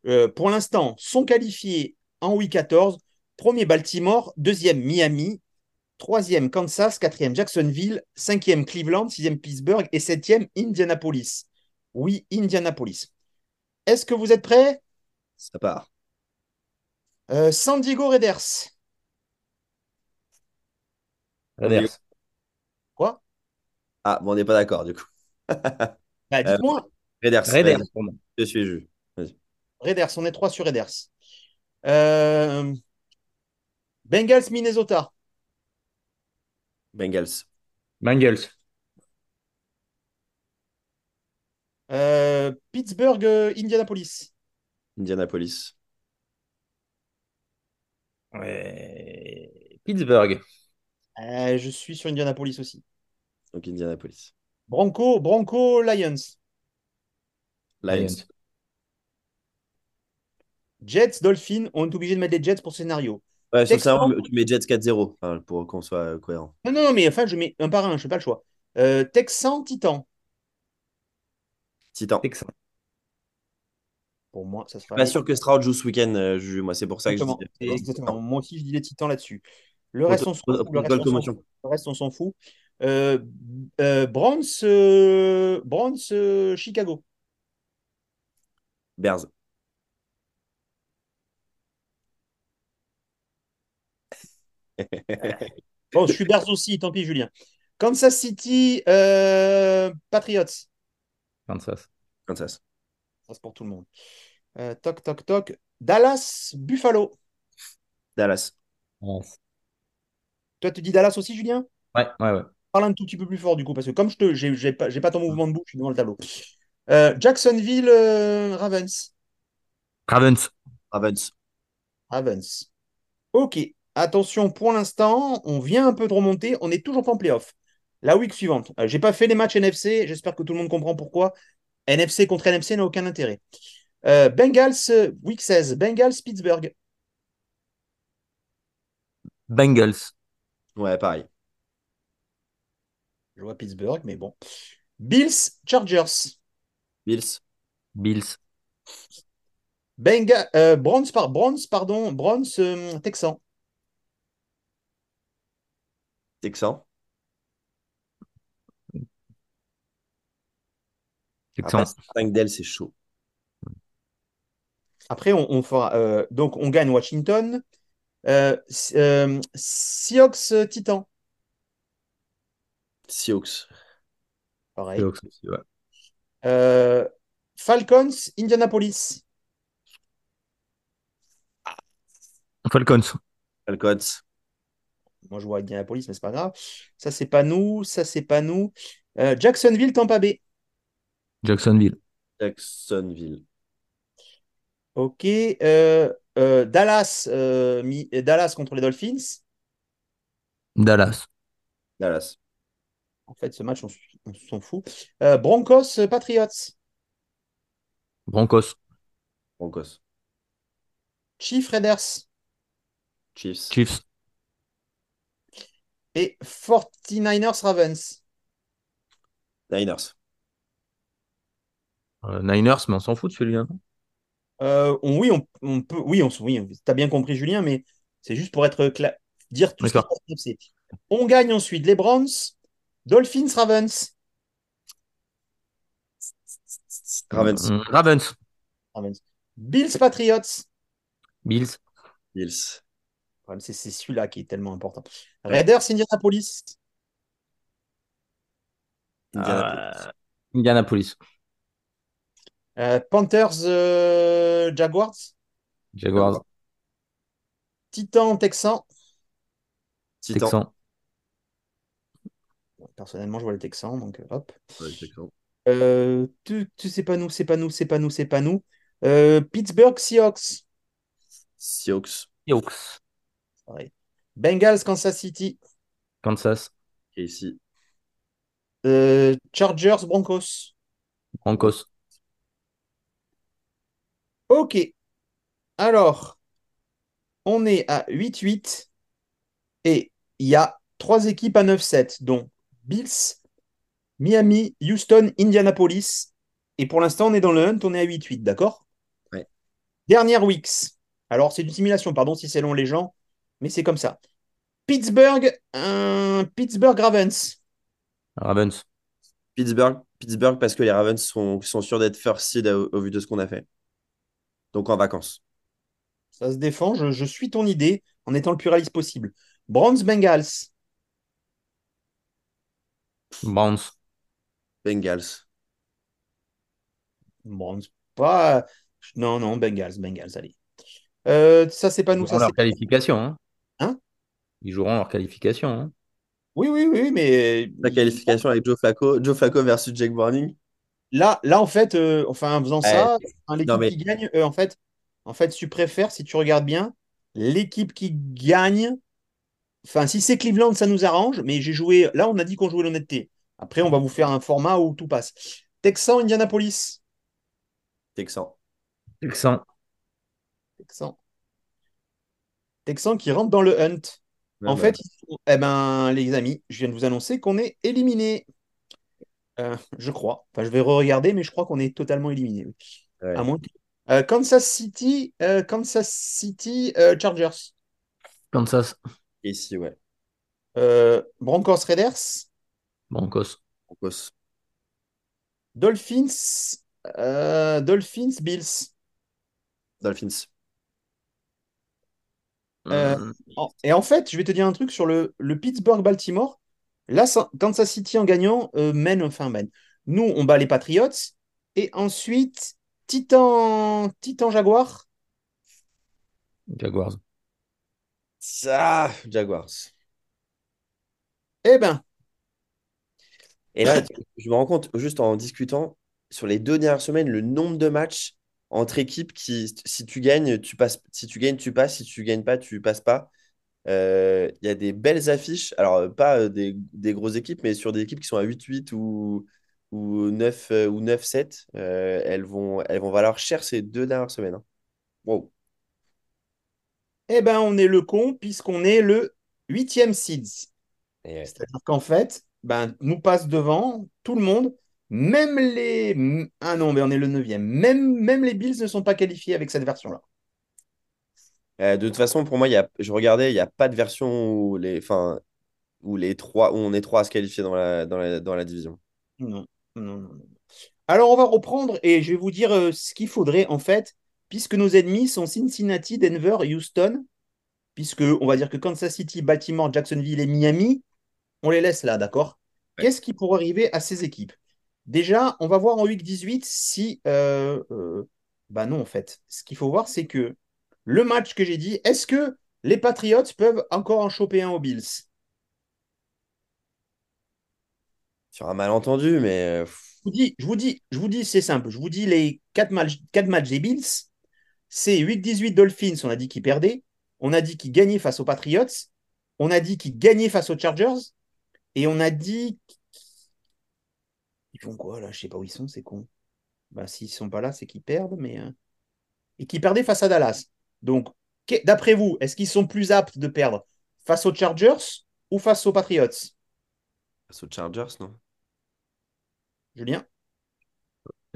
Speaker 6: Euh, Pour l'instant, sont qualifiés en week 14. Premier Baltimore, deuxième Miami, troisième Kansas, quatrième Jacksonville, cinquième Cleveland, sixième Pittsburgh et septième Indianapolis. Oui, Indianapolis. Est-ce que vous êtes prêts?
Speaker 8: Ça part.
Speaker 6: Euh, San Diego Raiders.
Speaker 7: Raiders.
Speaker 8: Ah, bon, on n'est pas d'accord du coup.
Speaker 6: Bah, Dites-moi.
Speaker 7: Pour moi.
Speaker 8: Je suis jus.
Speaker 6: Raiders, on est trois sur Raiders. Euh, Bengals, Minnesota.
Speaker 8: Bengals.
Speaker 7: Bengals.
Speaker 6: Euh, Pittsburgh, euh, Indianapolis.
Speaker 8: Indianapolis.
Speaker 7: Ouais. Pittsburgh.
Speaker 6: Euh, je suis sur Indianapolis aussi.
Speaker 8: Donc Indianapolis.
Speaker 6: Bronco, Bronco, Lions.
Speaker 8: Lions.
Speaker 6: Jets, Dolphins. On est obligé de mettre les Jets pour scénario.
Speaker 8: Ouais,
Speaker 6: Texans.
Speaker 8: tu mets Jets 4-0 enfin, pour qu'on soit cohérent.
Speaker 6: Non, non, non, mais enfin, je mets un par un, je fais pas le choix. Euh, Texan, Titan.
Speaker 8: Titan.
Speaker 7: Texans.
Speaker 6: Pour moi, ça sera.
Speaker 8: Pas sûr que Stroud joue ce week-end, euh, Juju. Moi, c'est pour ça que je
Speaker 6: Exactement.
Speaker 8: dis.
Speaker 6: Exactement. Moi aussi, je dis les Titans là-dessus. Le reste, on s'en fout. Le reste, on s'en fout. Fout. Euh, euh, Browns, euh, Browns, euh, Chicago.
Speaker 8: Bears.
Speaker 6: Bon, je suis Bears aussi, tant pis, Julien. Kansas City, euh, Patriots.
Speaker 7: Kansas.
Speaker 8: Kansas.
Speaker 6: Ça, c'est pour tout le monde. Euh, toc, toc, toc. Dallas, Buffalo.
Speaker 8: Dallas.
Speaker 6: Toi, tu dis Dallas aussi, Julien?
Speaker 7: Ouais, ouais, ouais.
Speaker 6: Parle un tout petit peu plus fort, du coup, parce que comme je te, j'ai, j'ai pas, j'ai pas ton mouvement de bouche, je suis devant le tableau. Euh, Jacksonville, euh, Ravens.
Speaker 7: Ravens.
Speaker 8: Ravens.
Speaker 6: Ravens. Ok. Attention, pour l'instant, on vient un peu de remonter. On n'est toujours pas en playoff. La week suivante. Euh, j'ai pas fait les matchs NFC. J'espère que tout le monde comprend pourquoi. NFC contre NFC n'a aucun intérêt. Euh, Bengals, week 16. Bengals, Pittsburgh.
Speaker 7: Bengals.
Speaker 8: Ouais, pareil.
Speaker 6: Je vois Pittsburgh, mais bon. Bills, Chargers.
Speaker 8: Bills.
Speaker 7: Bills.
Speaker 6: Benga, euh, Browns, par, Browns, pardon. Browns, euh, Texan.
Speaker 8: Texans.
Speaker 7: Texans.
Speaker 8: Après, 5 d'elle, c'est chaud.
Speaker 6: Après, on, on fera. euh, donc, on gagne Washington. Euh, euh, Seahawks, Titan.
Speaker 8: Seahawks.
Speaker 6: Pareil.
Speaker 7: Seahawks aussi, ouais.
Speaker 6: Euh, Falcons, Indianapolis.
Speaker 7: Falcons.
Speaker 8: Falcons.
Speaker 6: Moi, je vois Indianapolis, mais c'est pas grave. Ça, c'est pas nous. Ça, c'est pas nous. Euh, Jacksonville, Tampa Bay.
Speaker 7: Jacksonville.
Speaker 8: Jacksonville.
Speaker 6: Ok. Euh, euh, Dallas, euh, Dallas contre les Dolphins.
Speaker 7: Dallas.
Speaker 8: Dallas.
Speaker 6: En fait, ce match, on, s'en fout. Euh, Broncos, Patriots.
Speaker 7: Broncos.
Speaker 8: Broncos.
Speaker 6: Chiefs, Raiders.
Speaker 8: Chiefs.
Speaker 7: Chiefs.
Speaker 6: Et 49ers, Ravens.
Speaker 8: Niners.
Speaker 7: Euh, Niners, mais on s'en fout de celui-là.
Speaker 6: Euh, on- oui, on, on peut. Oui, on, oui, t'as bien compris, Julien, mais c'est juste pour être clair. Dire tout ce On gagne ensuite les Browns, Dolphins, Ravens.
Speaker 8: Ravens.
Speaker 7: Mm, Ravens.
Speaker 6: Ravens. Bills, Patriots.
Speaker 7: Bills.
Speaker 8: Bills.
Speaker 6: C'est c'est celui-là qui est tellement important. Raiders, Indianapolis.
Speaker 8: Indianapolis.
Speaker 7: Euh, Indianapolis.
Speaker 6: Euh, Panthers, euh, Jaguars.
Speaker 7: Jaguars.
Speaker 6: Titans, Texans.
Speaker 8: Titans.
Speaker 7: Texans.
Speaker 6: Personnellement, je vois les Texans, donc euh, hop.
Speaker 8: Ouais.
Speaker 6: Euh, tu, tu sais pas nous, c'est pas nous, c'est pas nous, c'est pas nous. Euh, Pittsburgh, Seahawks.
Speaker 8: Seahawks.
Speaker 6: Bengals, Kansas City.
Speaker 7: Kansas.
Speaker 8: KC.
Speaker 6: Euh, Chargers, Broncos.
Speaker 7: Broncos.
Speaker 6: Ok. Alors, on est à 8-8 et il y a trois équipes à 9-7, dont Bills, Miami, Houston, Indianapolis. Et pour l'instant, on est dans le hunt, on est à 8-8, d'accord?
Speaker 8: Ouais.
Speaker 6: Dernière weeks. Alors, c'est une simulation, pardon si c'est long les gens, mais c'est comme ça. Pittsburgh, un Pittsburgh Ravens.
Speaker 7: Ravens.
Speaker 8: Pittsburgh. Pittsburgh parce que les Ravens sont, sont sûrs d'être first seed au, au vu de ce qu'on a fait. Donc en vacances.
Speaker 6: Ça se défend, je, je suis ton idée en étant le plus réaliste possible. Browns Bengals.
Speaker 7: Browns.
Speaker 8: Bengals.
Speaker 6: Browns, pas. Non, non, Bengals, Bengals, allez. Euh, ça, c'est pas
Speaker 7: Ils
Speaker 6: nous,
Speaker 7: joueront
Speaker 6: ça,
Speaker 7: leur qualification. Hein
Speaker 6: Hein?
Speaker 7: Ils joueront leur qualification. Hein
Speaker 6: Oui, oui, oui, mais.
Speaker 8: La qualification avec Joe Flacco. Joe Flacco versus Jake Browning.
Speaker 6: Là, là, en fait, euh, enfin, en faisant ça, enfin, l'équipe
Speaker 8: mais-
Speaker 6: qui gagne, euh, en fait, en fait, tu préfères, si tu regardes bien, l'équipe qui gagne. Enfin, si c'est Cleveland, ça nous arrange, mais j'ai joué. Là, on a dit qu'on jouait l'honnêteté. Après, on va vous faire un format où tout passe. Texan, Indianapolis.
Speaker 8: Texan.
Speaker 7: Texans.
Speaker 6: Texan. Texan qui rentre dans le hunt.
Speaker 8: Ouais,
Speaker 6: En
Speaker 8: bah,
Speaker 6: fait, eh ben, les amis, je viens de vous annoncer qu'on est éliminé. Euh, je crois. Enfin, je vais re-regarder, mais je crois qu'on est totalement éliminé. oui.
Speaker 8: ouais.
Speaker 6: À moins que- Euh, Kansas City, euh, Kansas City euh, Chargers.
Speaker 7: Kansas.
Speaker 8: KC, ouais.
Speaker 6: Euh, Broncos Raiders?
Speaker 7: Broncos.
Speaker 8: Broncos.
Speaker 6: Dolphins. euh, Dolphins Bills.
Speaker 8: Dolphins.
Speaker 6: Euh, Et en fait, je vais te dire un truc sur le, le Pittsburgh-Baltimore. Là, Kansas City en gagnant euh, mène, enfin mène. Nous, on bat les Patriots. Et ensuite, Titan, Titan Jaguar.
Speaker 7: Jaguars.
Speaker 8: Ça, Jaguars.
Speaker 6: Eh ben,
Speaker 8: Et là, je me rends compte, juste en discutant, sur les deux dernières semaines, le nombre de matchs entre équipes qui, si tu gagnes, tu passes, si tu gagnes, tu passes, si tu gagnes pas, tu passes pas. Euh, Il y a des belles affiches, alors euh, pas euh, des, des grosses équipes, mais sur des équipes qui sont à 8-8 ou, ou 9 euh, ou 9-7, euh, elles vont, elles vont valoir cher ces deux dernières semaines. hein. Wow.
Speaker 6: Eh ben, on est le con puisqu'on est le huitième seed.
Speaker 8: Et ouais.
Speaker 6: C'est-à-dire qu'en fait, ben, nous passe devant tout le monde, même les... Ah non, mais on est le neuvième. Même, même les Bills ne sont pas qualifiés avec cette version-là.
Speaker 8: Euh, de toute façon, pour moi, il y a, je regardais, il n'y a pas de version où les, enfin, où les trois, où on est trois à se qualifier dans la, dans la, dans la division.
Speaker 6: Non, non, non, non. Alors, on va reprendre et je vais vous dire euh, ce qu'il faudrait en fait, puisque nos ennemis sont Cincinnati, Denver, Houston, puisque on va dire que Kansas City, Baltimore, Jacksonville et Miami, on les laisse là, d'accord?
Speaker 8: Ouais.
Speaker 6: Qu'est-ce qui pourrait arriver à ces équipes? Déjà, on va voir en week 18 si. Euh, euh, bah non, en fait. Ce qu'il faut voir, c'est que le match que j'ai dit, est-ce que les Patriots peuvent encore en choper un aux Bills?
Speaker 8: Sur un malentendu, mais euh,
Speaker 6: Je vous dis, je vous dis, je vous dis, c'est simple. Je vous dis les quatre matchs, quatre matchs des Bills. C'est 8-18 Dolphins, on a dit qu'ils perdaient. On a dit qu'ils gagnaient face aux Patriots. On a dit qu'ils gagnaient face aux Chargers. Et on a dit. Ils font quoi là? Je sais pas où ils sont, c'est con. Bah, s'ils sont pas là, c'est qu'ils perdent, mais. euh, Et qu'ils perdaient face à Dallas. Donc, d'après vous, est-ce qu'ils sont plus aptes de perdre face aux Chargers ou face aux Patriots?
Speaker 8: Face aux Chargers, non
Speaker 6: Julien?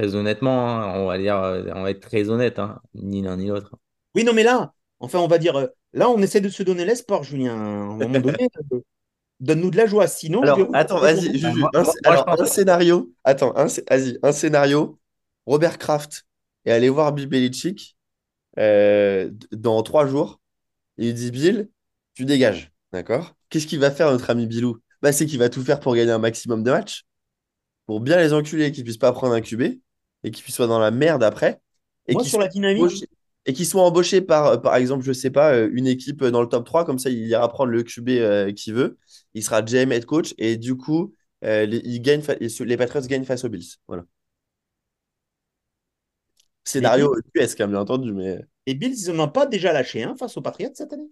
Speaker 7: Très honnêtement, hein, on va dire, euh, on va être très honnête, hein, ni l'un ni l'autre.
Speaker 6: Oui, non, mais là, enfin, on va dire. euh, Là, on essaie de se donner l'espoir, Julien. À un moment donné, euh, donne-nous de la joie. Sinon,
Speaker 8: Alors,
Speaker 6: je vais-
Speaker 8: attends, vas-y, Juju,
Speaker 7: moi-
Speaker 8: un,
Speaker 7: moi,
Speaker 8: alors, un scénario. Attends, un, vas-y, un scénario. Robert Kraft est allé voir Bill Belichick euh, dans trois jours. Et il dit Bill, tu dégages. D'accord? Qu'est-ce qu'il va faire, notre ami Bilou? Bah, C'est qu'il va tout faire pour gagner un maximum de matchs, pour bien les enculer, qu'ils puissent pas prendre un QB et qu'ils soient dans la merde après. Et
Speaker 6: Moi, sur la dynamique,
Speaker 8: embauchés- et qu'ils soient embauchés par, par exemple, je sais pas, euh, une équipe dans le top 3, comme ça il ira prendre le QB euh, qu'il veut. Il sera GM head coach et du coup, euh, les, les Patriots gagnent face aux Bills. Voilà. Scénario US, quand même, bien entendu, mais
Speaker 6: les Bills, ils n'en ont pas déjà lâché un face aux Patriots cette année?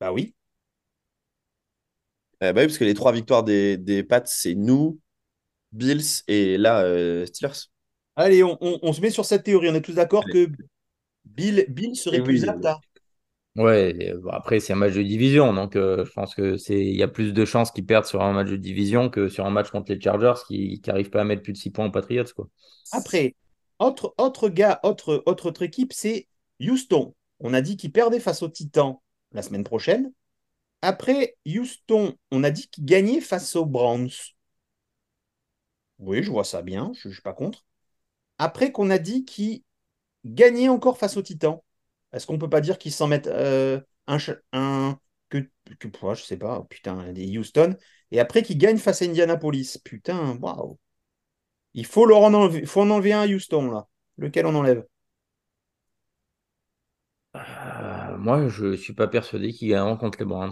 Speaker 6: Bah oui.
Speaker 8: euh, bah oui, parce que les trois victoires des, des Pats, c'est nous, Bills et là, euh, Steelers.
Speaker 6: Allez, on, on- on se met sur cette théorie. On est tous d'accord que Bill, Bill serait plus apte à.
Speaker 7: Ouais, et, bon, après, c'est un match de division, donc euh, je pense que c'est, il y a plus de chances qu'ils perdent sur un match de division que sur un match contre les Chargers qui n'arrivent pas à mettre plus de 6 points aux Patriots, quoi.
Speaker 6: Après, autre, autre gars, autre, autre, autre équipe, c'est Houston. On a dit qu'ils perdaient face aux Titans la semaine prochaine. Après Houston, on a dit qu'ils gagnaient face aux Browns. Oui, je vois ça bien, je ne suis pas contre. Après qu'on a dit qu'ils gagnaient encore face aux Titans. Est-ce qu'on peut pas dire qu'ils s'en mettent euh, un, que, que ouais, je sais pas, oh, putain, des Houston, et après qu'ils gagnent face à Indianapolis. Putain, waouh. Il faut leur en enlever, faut en enlever un à Houston là. Lequel on enlève?
Speaker 7: Euh, moi, je suis pas persuadé qu'ils gagneront contre les Browns.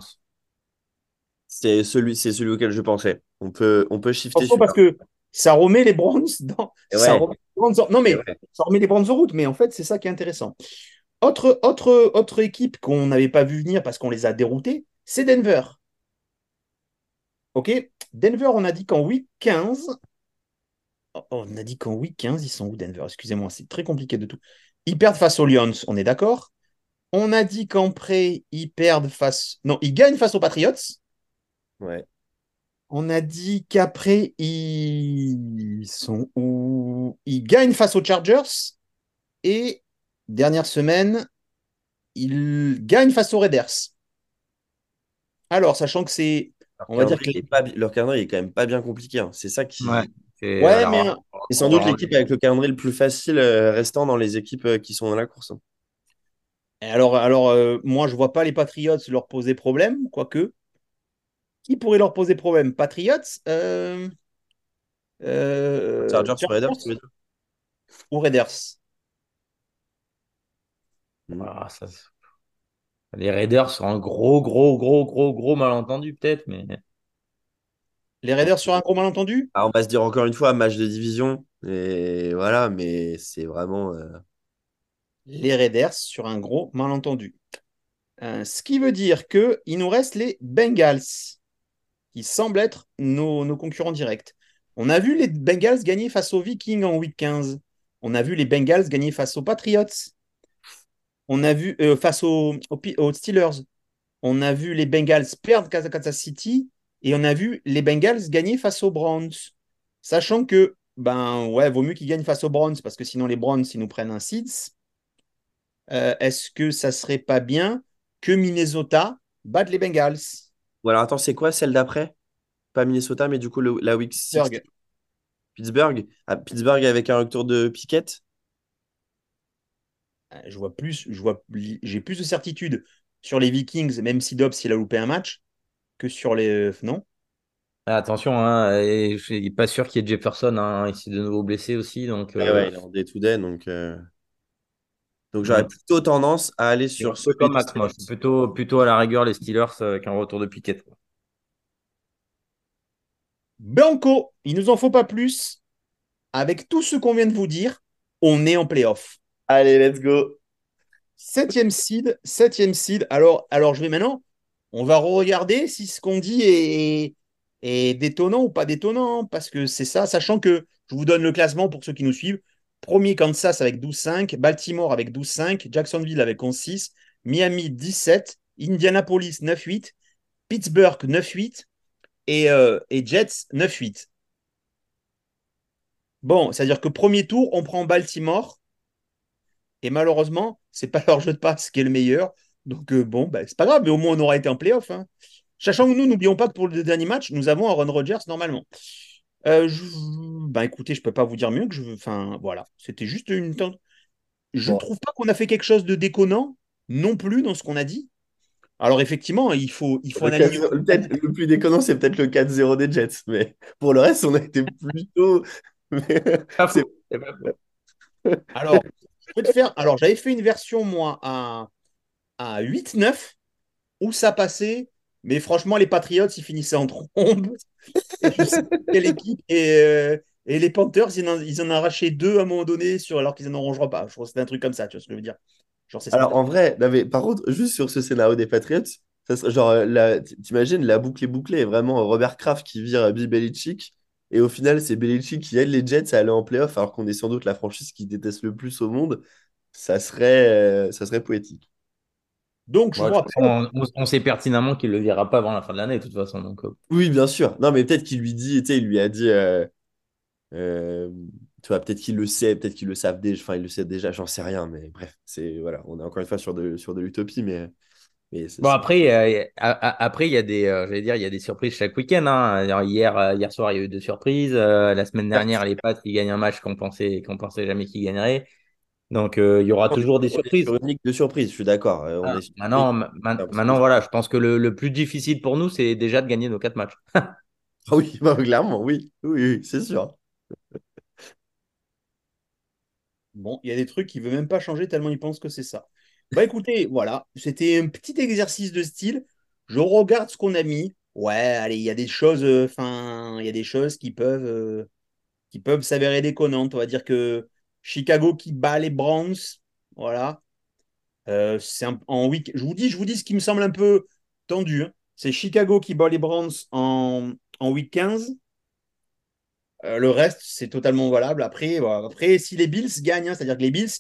Speaker 8: C'est celui, c'est celui auquel je pensais. On peut, on peut shifter
Speaker 6: parce que ça remet les Browns dans.
Speaker 8: Et
Speaker 6: ça
Speaker 8: ouais.
Speaker 6: remet les Browns en- Non, mais ça remet les Browns en route, mais en fait, c'est ça qui est intéressant. Autre, autre, autre équipe qu'on n'avait pas vu venir parce qu'on les a déroutés, c'est Denver. Ok? Denver, on a dit qu'en week 15. Oh, on a dit qu'en week 15, ils sont où Denver? Excusez-moi, c'est très compliqué de tout. Ils perdent face aux Lions, on est d'accord? On a dit qu'en prêt, ils perdent face. Non, ils gagnent face aux Patriots.
Speaker 8: Ouais.
Speaker 6: On a dit qu'après, ils sont où? Ils gagnent face aux Chargers. Et dernière semaine, ils gagnent face aux Raiders. Alors, sachant que c'est.
Speaker 8: Leur
Speaker 6: On va dire que-
Speaker 8: est pas bi- leur calendrier est quand même pas bien compliqué. hein. C'est ça qui.
Speaker 7: Ouais. Et
Speaker 6: Ouais,
Speaker 7: alors,
Speaker 6: mais-
Speaker 8: C'est sans doute l'équipe avec le calendrier le plus facile euh, restant dans les équipes euh, qui sont dans la course. hein.
Speaker 6: Alors, alors euh, moi, je vois pas les Patriots leur poser problème, quoique. Qui pourrait leur poser problème? Patriots? Euh... euh,
Speaker 8: Chargers, Raiders,
Speaker 6: ou Raiders?
Speaker 7: ah, ça, c'est- les Raiders sont un gros, gros, gros, gros, gros malentendu, peut-être, mais
Speaker 6: Les Raiders sur un gros malentendu?
Speaker 8: Ah, on va se dire encore une fois, match de division. Et voilà, mais c'est vraiment. euh,
Speaker 6: les Raiders sur un gros malentendu. Euh, ce qui veut dire que il nous reste les Bengals, qui semblent être nos, concurrents directs. On a vu les Bengals gagner face aux Vikings en week 15. On a vu les Bengals gagner face aux Patriots. On a vu euh, face aux, Steelers. On a vu les Bengals perdre face Kansas City et on a vu les Bengals gagner face aux Browns. Sachant que, ben ouais, vaut mieux qu'ils gagnent face aux Browns parce que sinon les Browns, ils nous prennent un seeds. Euh, Est-ce que ça serait pas bien que Minnesota batte les Bengals?
Speaker 8: Ou alors, attends, c'est quoi celle d'après? Pas Minnesota, mais du coup, le- la week 6.
Speaker 6: Pittsburgh.
Speaker 8: Pittsburgh. Ah, Pittsburgh avec un retour de Pickett.
Speaker 6: Euh, Je vois plus, je vois, j'ai plus de certitude sur les Vikings, même si Dobbs il a loupé un match, que sur les. euh, Non?
Speaker 7: Ah, attention, hein, et je suis pas sûr qu'il y ait Jefferson, hein, ici de nouveau blessé aussi, donc
Speaker 8: Ouais,
Speaker 7: euh,
Speaker 8: ouais, il est en day-to-day, donc. euh, Donc, j'aurais
Speaker 7: Ouais.
Speaker 8: plutôt tendance à aller sur celui
Speaker 7: comme plutôt, plutôt à la rigueur les Steelers euh, avec un retour de Pickett. quoi.
Speaker 6: Banco, il nous en faut pas plus. Avec tout ce qu'on vient de vous dire, on est en playoff.
Speaker 8: Allez, let's go.
Speaker 6: Septième seed, septième seed. Alors, alors je vais maintenant, on va regarder si ce qu'on dit est, est détonnant ou pas détonnant, parce que c'est ça, sachant que je vous donne le classement pour ceux qui nous suivent. Premier Kansas avec 12-5, Baltimore avec 12-5, Jacksonville avec 11-6, Miami 17, Indianapolis 9-8, Pittsburgh 9-8 et, euh, et Jets 9-8. Bon, c'est-à-dire que premier tour, on prend Baltimore. Et malheureusement, c'est pas leur jeu de passe qui est le meilleur. Donc euh, bon, bah, c'est pas grave, mais au moins on aura été en playoff. Hein. Sachant que nous, n'oublions pas que pour le dernier match, nous avons Aaron Rodgers normalement. Euh, je... Ben écoutez, je peux pas vous dire mieux que je. Enfin voilà, c'était juste une. Je ne
Speaker 8: Bon.
Speaker 6: trouve pas qu'on a fait quelque chose de déconnant non plus dans ce qu'on a dit. Alors effectivement, il faut, il faut
Speaker 8: Le,
Speaker 6: un
Speaker 8: 4-0
Speaker 6: alignement.
Speaker 8: peut-être le plus déconnant, c'est peut-être le 4-0 des Jets. Mais pour le reste, on a été plutôt.
Speaker 6: Alors, je peux te faire. Alors, j'avais fait une version, moi, à, à 8-9, où ça passait, mais franchement, les Patriots, ils finissaient en trombe. Quelle équipe. Et, euh, et les Panthers, ils en, ils en ont arraché deux à un moment donné, sur, alors qu'ils n'en arrangeront pas. Je crois que c'était un truc comme ça, tu vois ce que je veux dire. Genre,
Speaker 8: Alors en vrai, non, mais par contre, juste sur ce scénario des Patriots, ça serait genre, euh, la, t'imagines, la boucle est bouclée, vraiment Robert Kraft qui vire euh, Bill Belichick, et au final, c'est Belichick qui aide les Jets à aller en playoff, alors qu'on est sans doute la franchise qui déteste le plus au monde. Ça serait, euh, ça serait poétique.
Speaker 6: Donc, je
Speaker 7: Ouais, on, on sait pertinemment qu'il ne le verra pas avant la fin de l'année, de toute façon. Donc, euh,
Speaker 8: Oui, bien sûr. Non, mais peut-être qu'il lui dit, tu sais, il lui a dit, euh, euh, tu vois, peut-être qu'il le sait, peut-être qu'il le savent déjà, enfin, il le sait déjà, j'en sais rien, mais bref, c'est, voilà, on est encore une fois sur de, sur de l'utopie, mais, mais
Speaker 7: Bon, après, euh, a- a- après, il y a des, j'allais dire, il y a des surprises chaque week-end. hein. Hier, hier soir, il y a eu deux surprises. La semaine dernière, les Pats qui gagnent un match qu'on pensait, qu'on pensait jamais qu'ils gagneraient. Donc, euh, il y aura toujours des surprises.
Speaker 8: de surprise, je suis d'accord. euh,
Speaker 7: Ah, Maintenant, ma- voilà, je pense que le, le plus difficile pour nous, c'est déjà de gagner nos quatre matchs.
Speaker 8: Ah oui, bah, clairement, oui, oui, oui, c'est sûr.
Speaker 6: Bon, il y a des trucs qui ne veulent même pas changer tellement ils pensent que c'est ça. Bah écoutez, voilà, c'était un petit exercice de style. Je regarde ce qu'on a mis. Ouais, allez, il y a des choses, euh, enfin, il y a des choses qui peuvent, qui peuvent s'avérer déconnantes. On va dire que Chicago qui bat les Browns, voilà. Euh, en week. Je vous dis, je vous dis ce qui me semble un peu tendu. hein. C'est Chicago qui bat les Browns en, en week 15. Euh, le reste, c'est totalement valable. Après. Après, si les Bills gagnent, hein, c'est-à-dire que les Bills,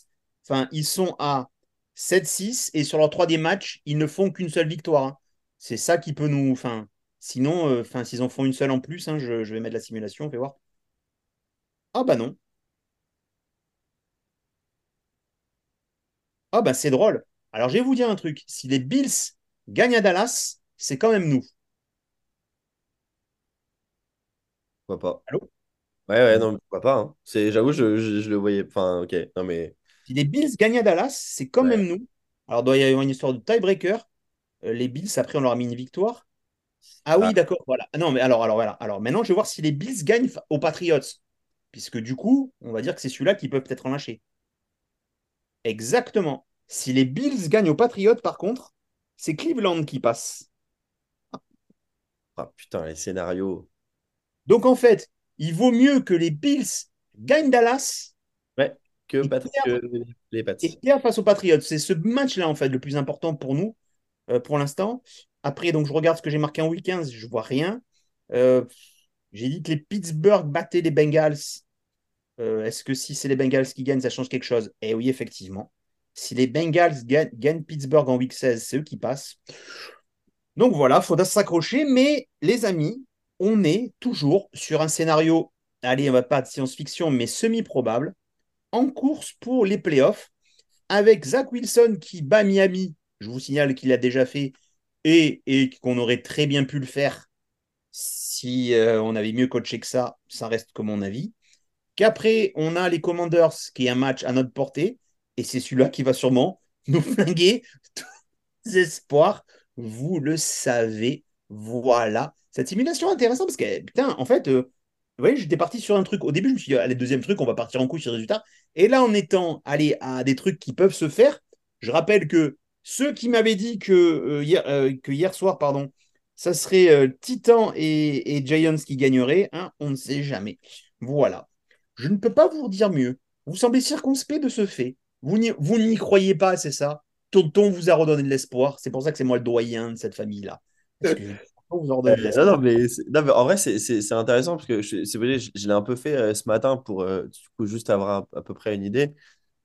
Speaker 6: enfin, ils sont à 7-6 et sur leurs trois des matchs, ils ne font qu'une seule victoire. hein. C'est ça qui peut nous. Enfin, sinon, euh, enfin, s'ils en font une seule en plus, je, je vais mettre la simulation, on fait voir. Ah bah non. Ah bah c'est drôle. Alors je vais vous dire un truc. Si les Bills gagnent à Dallas, c'est quand même nous.
Speaker 8: Pourquoi pas?
Speaker 6: Allô?
Speaker 8: Ouais, ouais, non, mais pourquoi pas, hein. C'est, j'avoue, je, je, je le voyais. Enfin, ok, non, mais.
Speaker 6: Si les Bills gagnent à Dallas, c'est quand
Speaker 8: Ouais.
Speaker 6: même nous. Alors, il doit y avoir une histoire de tiebreaker. Euh, les Bills, après, on leur a mis une victoire. Ah oui,
Speaker 8: Ah.
Speaker 6: d'accord, voilà. Ah Non, mais alors, alors, voilà. Alors, maintenant, je vais voir si les Bills gagnent aux Patriots. Puisque du coup, on va dire que c'est celui-là qui peut peut-être en lâcher. Exactement. Si les Bills gagnent aux Patriots, par contre, c'est Cleveland qui passe.
Speaker 8: Ah, putain, les scénarios.
Speaker 6: Donc, en fait, il vaut mieux que les Bills gagnent Dallas
Speaker 8: Ouais, que, Pat- les Pats.
Speaker 6: et perdent face aux Patriots. C'est ce match-là, en fait, le plus important pour nous, euh, pour l'instant. Après, donc, je regarde ce que j'ai marqué en week 15, je vois rien. Euh, j'ai dit que les Pittsburgh battaient les Bengals. Euh, Est-ce que si c'est les Bengals qui gagnent, ça change quelque chose? Eh oui, effectivement. Si les Bengals gagnent, Pittsburgh en week 16, c'est eux qui passent. Donc voilà, il faudra s'accrocher. Mais les amis, on est toujours sur un scénario, allez, on va pas de science-fiction, mais semi-probable, en course pour les playoffs, avec Zach Wilson qui bat Miami. Je vous signale qu'il l'a déjà fait et, qu'on aurait très bien pu le faire si euh, on avait mieux coaché que ça. Ça reste que mon avis. Qu'après, on a les Commanders, qui est un match à notre portée, et c'est celui-là qui va sûrement nous flinguer tous les espoirs. Vous le savez. Voilà. Cette simulation intéressante parce que, putain, en fait, euh, vous voyez, j'étais parti sur un truc. Au début, je me suis dit, allez, deuxième truc, on va partir en couille sur les résultats. Et là, en étant allé à des trucs qui peuvent se faire, je rappelle que ceux qui m'avaient dit que, euh, hier, euh, que hier soir, pardon, ça serait Titan et, et Giants qui gagneraient, hein, on ne sait jamais. Voilà. Je ne peux pas vous dire mieux. Vous semblez circonspect de ce fait. Vous n'y croyez pas, c'est ça? Tonton vous a redonné de l'espoir. C'est pour ça que c'est moi le doyen de cette famille-là. De
Speaker 8: Euh, non, non, mais, non, mais en vrai, c'est intéressant parce que je, je, je l'ai un peu fait euh, ce matin pour euh, du coup, juste avoir à, à peu près une idée.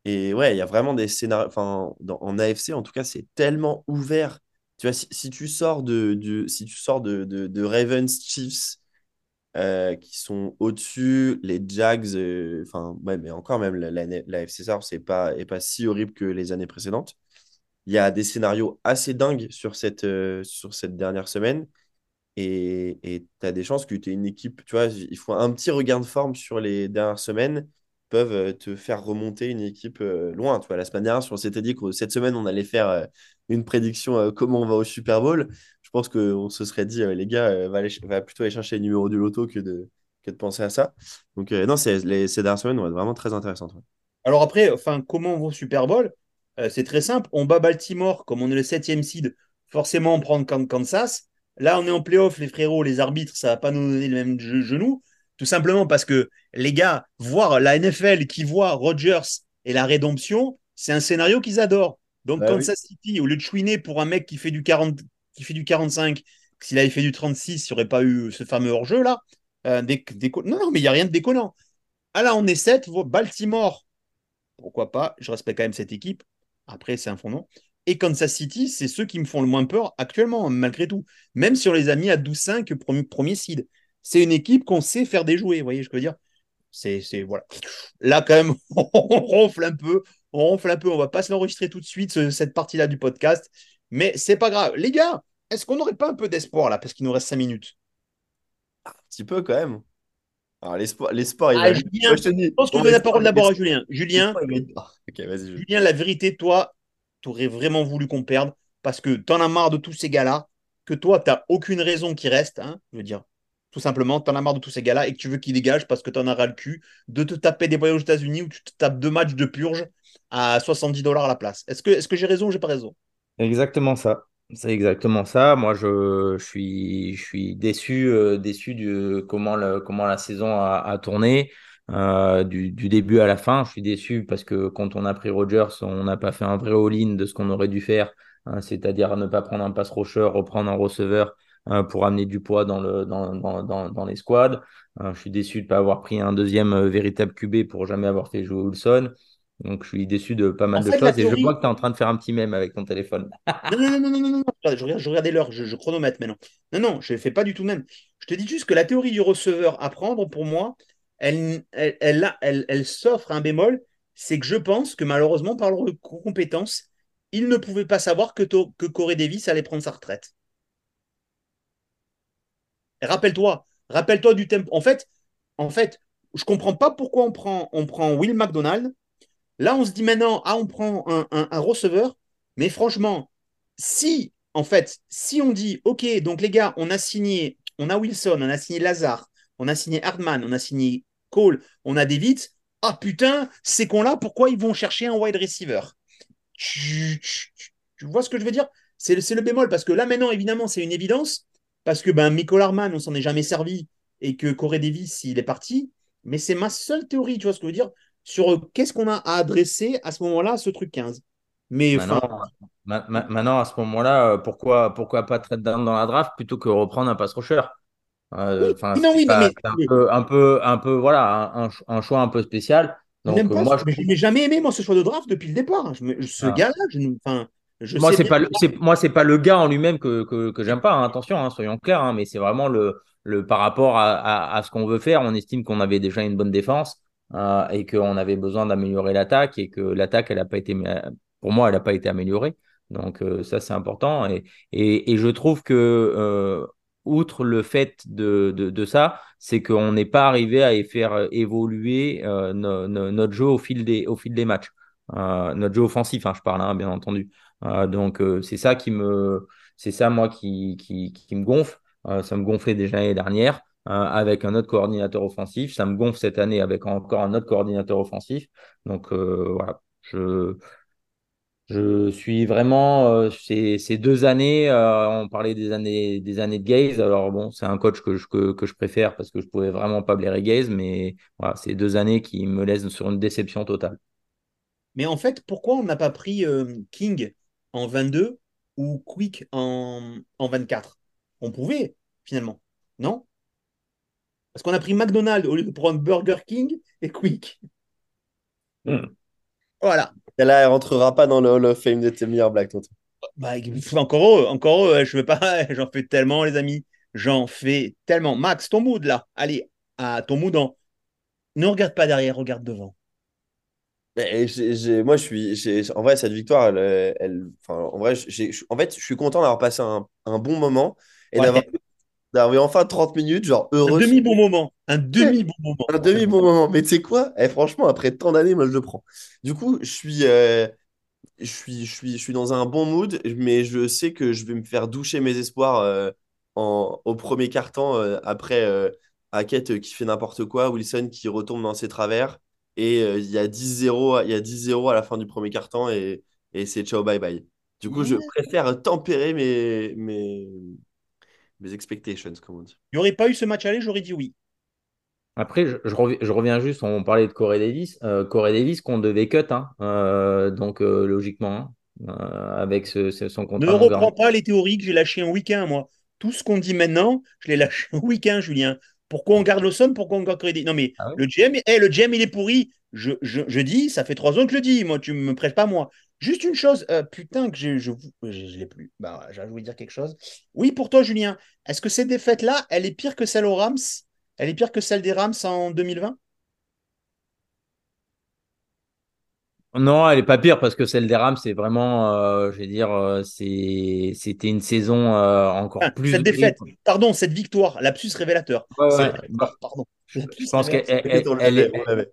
Speaker 8: Et ouais, il y a vraiment des scénarios. Enfin, en AFC, en tout cas, c'est tellement ouvert. Tu vois, si, si tu sors de, du- si tu sors de, de, de Ravens Chiefs euh, qui sont au-dessus, les Jags, euh, enfin, ouais, mais encore même, la, la, la South, c'est pas, est pas si horrible que les années précédentes. Il y a des scénarios assez dingues sur cette, euh, sur cette dernière semaine. Et tu as des chances que tu aies une équipe, tu vois, il faut un petit regain de forme sur les dernières semaines, peuvent te faire remonter une équipe loin. Tu vois, la semaine dernière, on s'était dit que cette semaine, on allait faire une prédiction comment on va au Super Bowl. Je pense qu'on se serait dit, euh, les gars, euh, va, aller ch- va plutôt aller chercher le numéro du loto que de, que de penser à ça. Donc, euh, non, c'est- les, ces dernières semaines vont être vraiment très intéressantes. ouais.
Speaker 6: Alors après, enfin, comment on va au Super Bowl? C'est très simple. On bat Baltimore, comme on est le septième seed, forcément on prend Kan- Kansas. Là, on est en playoff, les frérots, les arbitres, ça va pas nous donner le même ge- genou. Tout simplement parce que les gars, voir la NFL qui voit Rodgers et la rédemption, c'est un scénario qu'ils adorent. Donc
Speaker 8: Bah oui.
Speaker 6: Kansas City, au lieu de chouiner pour un mec qui fait du 40, qui fait du 45, s'il avait fait du 36, il n'y aurait pas eu ce fameux hors-jeu là. Euh, Non, non, mais il n'y a rien de déconnant. Ah là, on est 7, Baltimore, pourquoi pas, je respecte quand même cette équipe. Après, c'est un fond nom. Et Kansas City, c'est ceux qui me font le moins peur actuellement, malgré tout. Même on les a mis à 12-5 premier, premier seed. C'est une équipe qu'on sait faire déjouer, vous voyez je veux dire? C'est, c'est, voilà. Là, quand même, on ronfle un peu. On ronfle un peu. On va pas se l'enregistrer tout de suite, ce- cette partie-là du podcast. Mais c'est pas grave. Les gars, est-ce qu'on n'aurait pas un peu d'espoir là Parce qu'il nous reste 5 minutes?
Speaker 8: Un petit peu quand même. Alors, l'espoir, l'espoir, il
Speaker 6: Ah,
Speaker 8: va.
Speaker 6: Julien,
Speaker 8: Moi, je te dis.
Speaker 6: Je pense je donne la parole d'abord à Julien. Julien. Julien, la vérité, toi, tu aurais vraiment voulu qu'on perde parce que t'en as marre de tous ces gars-là, que toi, t'as aucune raison qu'ils restent, hein, je veux dire. Tout simplement, t'en as marre de tous ces gars-là et que tu veux qu'ils dégagent parce que t'en as ras le cul de te taper des voyages aux États-Unis où tu te tapes deux matchs de purge à 70 dollars la place. Est-ce que, est-ce que j'ai raison ou j'ai pas raison?
Speaker 7: Exactement ça. C'est exactement ça. Moi, je, suis, je suis déçu, euh, déçu du comment, le, comment la saison a, tourné euh, du, du début à la fin. Je suis déçu parce que quand on a pris Rodgers, on n'a pas fait un vrai all-in de ce qu'on aurait dû faire, hein, c'est-à-dire ne pas prendre un pass rusher, reprendre un receveur euh, pour amener du poids dans, le, dans, dans, dans, les squads. Euh, je suis déçu de ne pas avoir pris un deuxième véritable QB pour jamais avoir fait jouer Wilson. Donc, je suis déçu de pas mal
Speaker 6: En
Speaker 7: de
Speaker 6: fait,
Speaker 7: choses et je vois que tu es en train de faire un petit mème avec ton téléphone.
Speaker 6: Non, non, non, non, non, non, non. Je regarde, je regardais l'heure, je, je chronomètre maintenant. Non, non, je ne fais pas du tout même. Je te dis juste que la théorie du receveur à prendre, pour moi, elle, elle, elle, elle, elle s'offre un bémol. C'est que je pense que malheureusement, par leur compétence, ils ne pouvaient pas savoir que, To- que Corey Davis allait prendre sa retraite. Et Rappelle-toi, rappelle-toi du tempo. En fait, en fait, je comprends pas pourquoi on prend, on prend Will McDonald. Là, on se dit maintenant, ah, on prend un, receveur. Mais franchement, si, en fait, si on dit, OK, donc les gars, on a signé, on a Wilson, on a signé Lazare, on a signé Hardman, on a signé Cole, on a David, ah putain, ces cons-là, pourquoi ils vont chercher un wide receiver? Tu, vois ce que je veux dire? C'est le- bémol, parce que là, maintenant, évidemment, c'est une évidence, parce que ben, Michael Hardman, on s'en est jamais servi, et que Corey Davis, il est parti. Mais c'est ma seule théorie, tu vois ce que je veux dire, sur euh, qu'est-ce qu'on a à adresser à ce moment-là à ce truc 15. Mais enfin,
Speaker 7: Maintenant, ma- ma- maintenant, à ce moment-là, euh, pourquoi, pourquoi pas trade down dans la draft plutôt que reprendre un pass rusher? Euh,
Speaker 6: Oui,
Speaker 7: Enfin,
Speaker 6: oui, non,
Speaker 7: c'est
Speaker 6: oui,
Speaker 7: pas-
Speaker 6: mais-
Speaker 7: c'est un peu, un peu, un peu, voilà, un, un ch- un choix un peu spécial. Donc, euh, moi, je
Speaker 6: n'ai jamais aimé moi ce choix de draft depuis le départ. Je me- ce
Speaker 7: Ah.
Speaker 6: gars-là, je, ne- enfin, je
Speaker 7: Moi, c'est pas le, c'est, moi, c'est pas le gars en lui-même que, que, que j'aime pas. hein. Attention, hein, soyons clairs, hein, mais c'est vraiment le, le par rapport à, à, à ce qu'on veut faire. On estime qu'on avait déjà une bonne défense euh, et qu'on avait besoin d'améliorer l'attaque et que l'attaque, elle a pas été, pour moi, elle n'a pas été améliorée. Donc euh, ça, c'est important. Et, je trouve que euh, outre le fait de, ça, c'est qu'on n'est pas arrivé à faire évoluer euh, no- notre jeu au fil des, matchs. Notre jeu offensif, hein, je parle, hein, bien entendu. Donc c'est ça qui me, c'est ça moi qui, qui, me gonfle. Ça me gonflait déjà l'année dernière avec un autre coordinateur offensif. Ça me gonfle cette année avec encore un autre coordinateur offensif. Donc euh, voilà, je, je suis vraiment euh, ces, ces deux années. euh, on parlait des années, des années de Gaze. Alors bon, c'est un coach que je, que, que je préfère parce que je pouvais vraiment pas blairer Gaze, mais voilà, c'est deux années qui me laissent sur une déception totale.
Speaker 6: Mais en fait, pourquoi on n'a pas pris King en 22 ou Quick en, en 24 On pouvait, finalement. Non? Parce qu'on a pris McDonald's au lieu de prendre Burger King et Quick.
Speaker 7: Hmm.
Speaker 6: Voilà.
Speaker 8: Et là, elle rentrera pas dans le Hall of Fame de tes meilleures blagues, tonton.
Speaker 6: Bah, encore eux, encore eux, je veux pas, j'en fais tellement, les amis. J'en fais tellement. Max, ton mood là. Allez, à ton mood en. Ne regarde pas derrière, regarde devant.
Speaker 8: Moi, je suis, j'ai- en vrai, cette victoire, elle, en vrai, en fait, je suis content d'avoir passé un, un bon moment et
Speaker 6: Ouais.
Speaker 8: d'avoir, d'avoir enfin 30 minutes, genre
Speaker 6: Un
Speaker 8: heureux.
Speaker 6: demi-bon moment. Un demi-bon moment.
Speaker 8: Un demi-bon moment. Mais tu sais quoi? Eh, franchement, après tant d'années, moi, je le prends. Du coup, je suis, euh, je suis, je suis, je suis dans un bon mood, mais je sais que je vais me faire doucher mes espoirs euh, en, au premier quart-temps euh, après euh, Hackett euh, qui fait n'importe quoi, Wilson qui retombe dans ses travers. Et euh, il y a 10-0, il y a 10-0 à la fin du premier quart-temps et, et c'est ciao, bye bye. Du coup, je préfère tempérer mes, mes, mes expectations, comme on dit.
Speaker 6: Il n'y aurait pas eu ce match aller, j'aurais dit oui.
Speaker 7: Après, je, je reviens, je reviens juste, on parlait de Corey Davis. Euh, Corey Davis qu'on devait cut, hein, euh, donc euh, logiquement, hein, euh, avec ce, ce- son
Speaker 6: Ne
Speaker 7: contrat. non
Speaker 6: reprends pas les théories que j'ai lâchées un week-end, moi. Tout ce qu'on dit maintenant, je l'ai lâché un week-end, Julien. Pourquoi on garde le somme Pourquoi on garde crédit Non, mais
Speaker 7: Ah
Speaker 6: le GM, eh, le GM, il est pourri. Je, je, je dis, ça fait trois ans que je le dis. Moi, tu me prêches pas, moi. Juste une chose, euh, putain, que je, je, je, l'ai plus. Bah, j'ai voulu dire quelque chose. Oui, pour toi, Julien, est-ce que cette défaite-là, elle est pire que celle aux Rams? Elle est pire que celle des Rams en 2020
Speaker 7: Non, elle est pas pire parce que celle des Rams, c'est vraiment, euh, je vais dire, euh, c'est, c'était une saison euh, encore
Speaker 6: Enfin,
Speaker 7: plus.
Speaker 6: Cette défaite, pardon, cette victoire, lapsus révélateur.
Speaker 7: Ouais, ouais.
Speaker 6: C'est- Pardon.
Speaker 7: je,
Speaker 6: Lapsus
Speaker 7: je pense qu'elle,
Speaker 6: révélateur.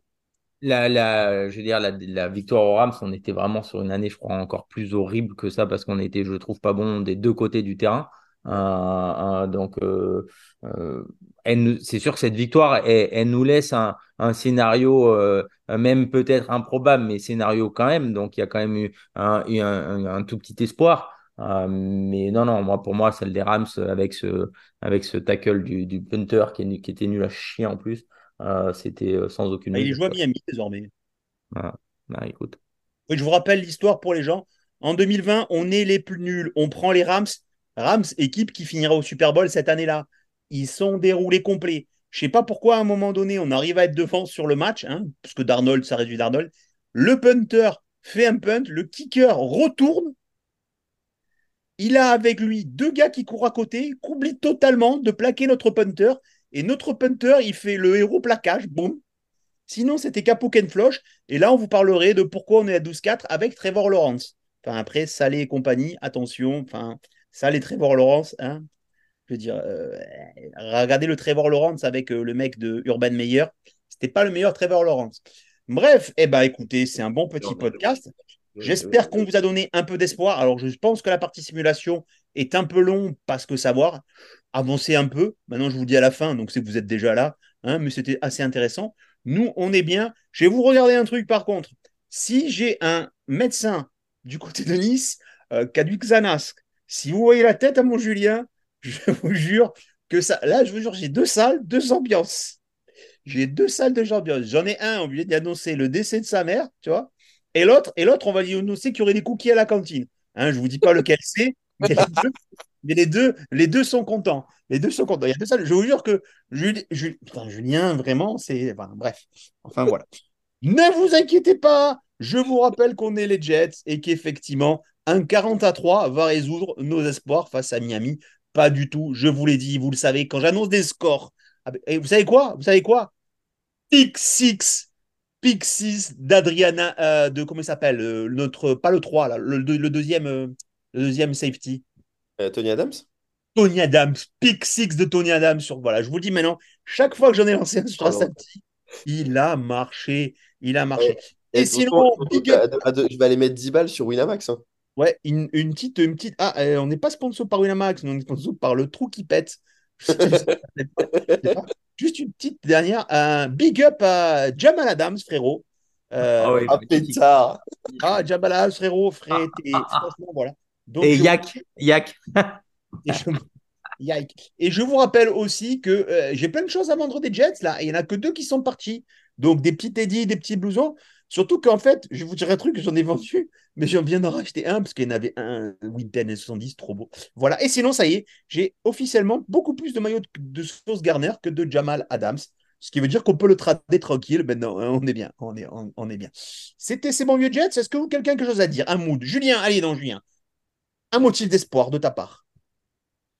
Speaker 7: La, victoire aux Rams, on était vraiment sur une année, je crois, encore plus horrible que ça parce qu'on était, je trouve, pas bon des deux côtés du terrain. Euh, euh, donc, euh, c'est sûr que cette victoire, elle, nous laisse un, scénario, même peut-être improbable, mais scénario quand même. Donc, il y a quand même eu un, tout petit espoir. Mais non, non, pour moi, celle des Rams avec ce, tackle du, punter qui, qui était nul à chier en plus, c'était euh, sans aucune
Speaker 6: Ah, il joué à. Miami désormais.
Speaker 7: Ah, écoute.
Speaker 6: Oui, je vous rappelle l'histoire pour les gens. En 2020, on est les plus nuls. On prend les Rams. Rams, équipe qui finira au Super Bowl cette année-là. Ils sont déroulés complets. Je sais pas pourquoi à un moment donné, on arrive à être devant sur le match, hein, parce que Darnold, ça réduit Darnold. Le punter fait un punt, le kicker retourne. Il a avec lui deux gars qui courent à côté, comblé totalement de plaquer notre punter. Et notre punter, il fait le héros plaquage, boum. Sinon, c'était Capo Ken Floch. Et là, on vous parlerait de pourquoi on est à 12-4 avec Trevor Lawrence. Enfin, après, Salé et compagnie, attention. Enfin, Salé et Trevor Lawrence, hein. Je veux dire, euh, regardez le Trevor Lawrence avec euh, le mec de Urban Meyer. C'était pas le meilleur Trevor Lawrence. Bref, eh ben, écoutez, c'est un bon petit podcast. J'espère qu'on vous a donné un peu d'espoir. Alors, je pense que la partie simulation est un peu longue parce que savoir avancer un peu. Maintenant, je vous dis à la fin, donc c'est que vous êtes déjà là, hein, mais c'était assez intéressant. Nous, on est bien. Je vais vous regarder un truc par contre. Si j'ai un médecin du côté de Nice euh, qui a du Xanax, si vous voyez la tête à mon Julien, je vous jure que ça. Là, je vous jure, j'ai deux salles, deux ambiances. J'ai deux salles de ambiance. J'en ai un, on lui a annoncé le décès de sa mère, tu vois. Et l'autre, et l'autre, on va lui annoncer qu'il y aurait des cookies à la cantine. Hein, je vous dis pas lequel c'est, mais les deux, les deux, sont contents. Les deux sont contents. Il y a. Je vous jure que Julien, vraiment, c'est. Bref. Enfin, voilà. Ne vous inquiétez pas. Je vous rappelle qu'on est les Jets et qu'effectivement, un 40 à 3 va résoudre nos espoirs face à Miami. Pas du tout. Je vous l'ai dit, vous le savez, quand j'annonce des scores. ah ben, Et vous savez quoi? Vous savez quoi? Pick 6 Pick 6 d'Adriana, euh, de comment il s'appelle euh, pas le 3, là, le deuxième, euh, le deuxième safety.
Speaker 8: Euh, Tony Adams?
Speaker 6: Tony Adams, pick 6 de Tony Adams sur voilà, je vous le dis maintenant, chaque fois que j'en ai lancé un sur safety, il a marché, il a marché.
Speaker 8: Et
Speaker 6: Et sinon, big
Speaker 8: à à deux- je vais aller mettre 10 balles sur Winamax. hein.
Speaker 6: ouais, une, une petite une petite ah, euh, on n'est pas sponsor par Winamax, on est sponsor par le trou qui pète. Juste une petite dernière, un big up à Jamal Adams, frérot. Euh,
Speaker 7: Ah oui.
Speaker 8: Ah, pétard!
Speaker 6: ah, Jamal Adams, frérot, frère, t'es- franchement, voilà. Donc,
Speaker 7: Et
Speaker 6: je-
Speaker 7: Yak, Yak.
Speaker 6: Et je... Et je vous rappelle aussi que euh, j'ai plein de choses à vendre des Jets là. Et il n'y en a que deux qui sont partis. Donc des petits Teddy, des petits blousons. Surtout qu'en fait, je vous dirai un truc, j'en ai vendu, mais j'ai bien d'en racheter un parce qu'il y en avait un Winten et 70, trop beau. Voilà. Et sinon, ça y est, j'ai officiellement beaucoup plus de maillots de, Sauce Garner que de Jamal Adams. Ce qui veut dire qu'on peut le trader tranquille. Ben non, on est bien. On est, on, on est bien. C'était ces bons vieux Jets. Est-ce que vous quelqu'un quelque chose à dire? Un mood. Julien, allez, non, Julien. Un motif d'espoir de ta part.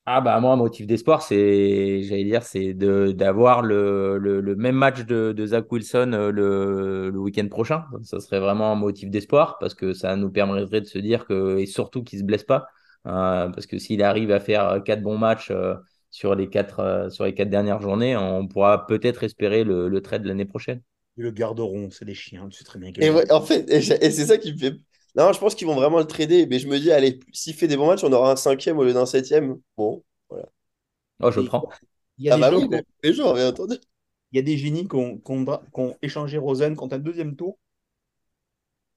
Speaker 7: Ah bah moi, un motif d'espoir, c'est, j'allais dire, c'est de d'avoir le, le, le même match de, de Zach Wilson euh, le, le week-end prochain. Ça serait vraiment un motif d'espoir parce que ça nous permettrait de se dire que, et surtout qu'il se blesse pas, euh, parce que s'il arrive à faire quatre bons matchs euh, sur les quatre euh, sur les quatre dernières journées, on pourra peut-être espérer le, le trade l'année prochaine.
Speaker 6: Ils le garderont, c'est des chiens, tu sais très bien.
Speaker 8: Et ouais, en fait, et, et c'est ça qui me fait. Non, je pense qu'ils vont vraiment le trader, mais je me dis, allez, s'il fait des bons matchs, on aura un cinquième au lieu d'un septième. Bon, voilà.
Speaker 7: Oh, je
Speaker 6: Et-
Speaker 7: prends.
Speaker 6: Il y a
Speaker 8: Ah
Speaker 6: des
Speaker 8: bah oui, mais les gens, entendu.
Speaker 6: il y a des génies qui ont, échangé Rosen contre un deuxième tour.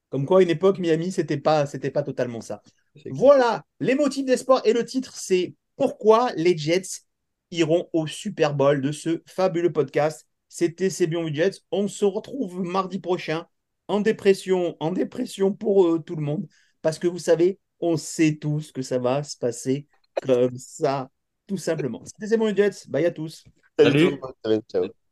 Speaker 6: Comme quoi, à une époque, Miami, c'était pas, c'était pas totalement ça. Voilà, les motifs d'espoir et le titre, c'est pourquoi les Jets iront au Super Bowl de ce fabuleux podcast. C'était C'est bien Jets. On se retrouve mardi prochain en dépression, en dépression pour euh, tout le monde, parce que vous savez, on sait tous que ça va se passer comme ça, tout simplement. C'était bon Jets. Bye à tous.
Speaker 7: Salut.
Speaker 8: tout le monde. Ciao.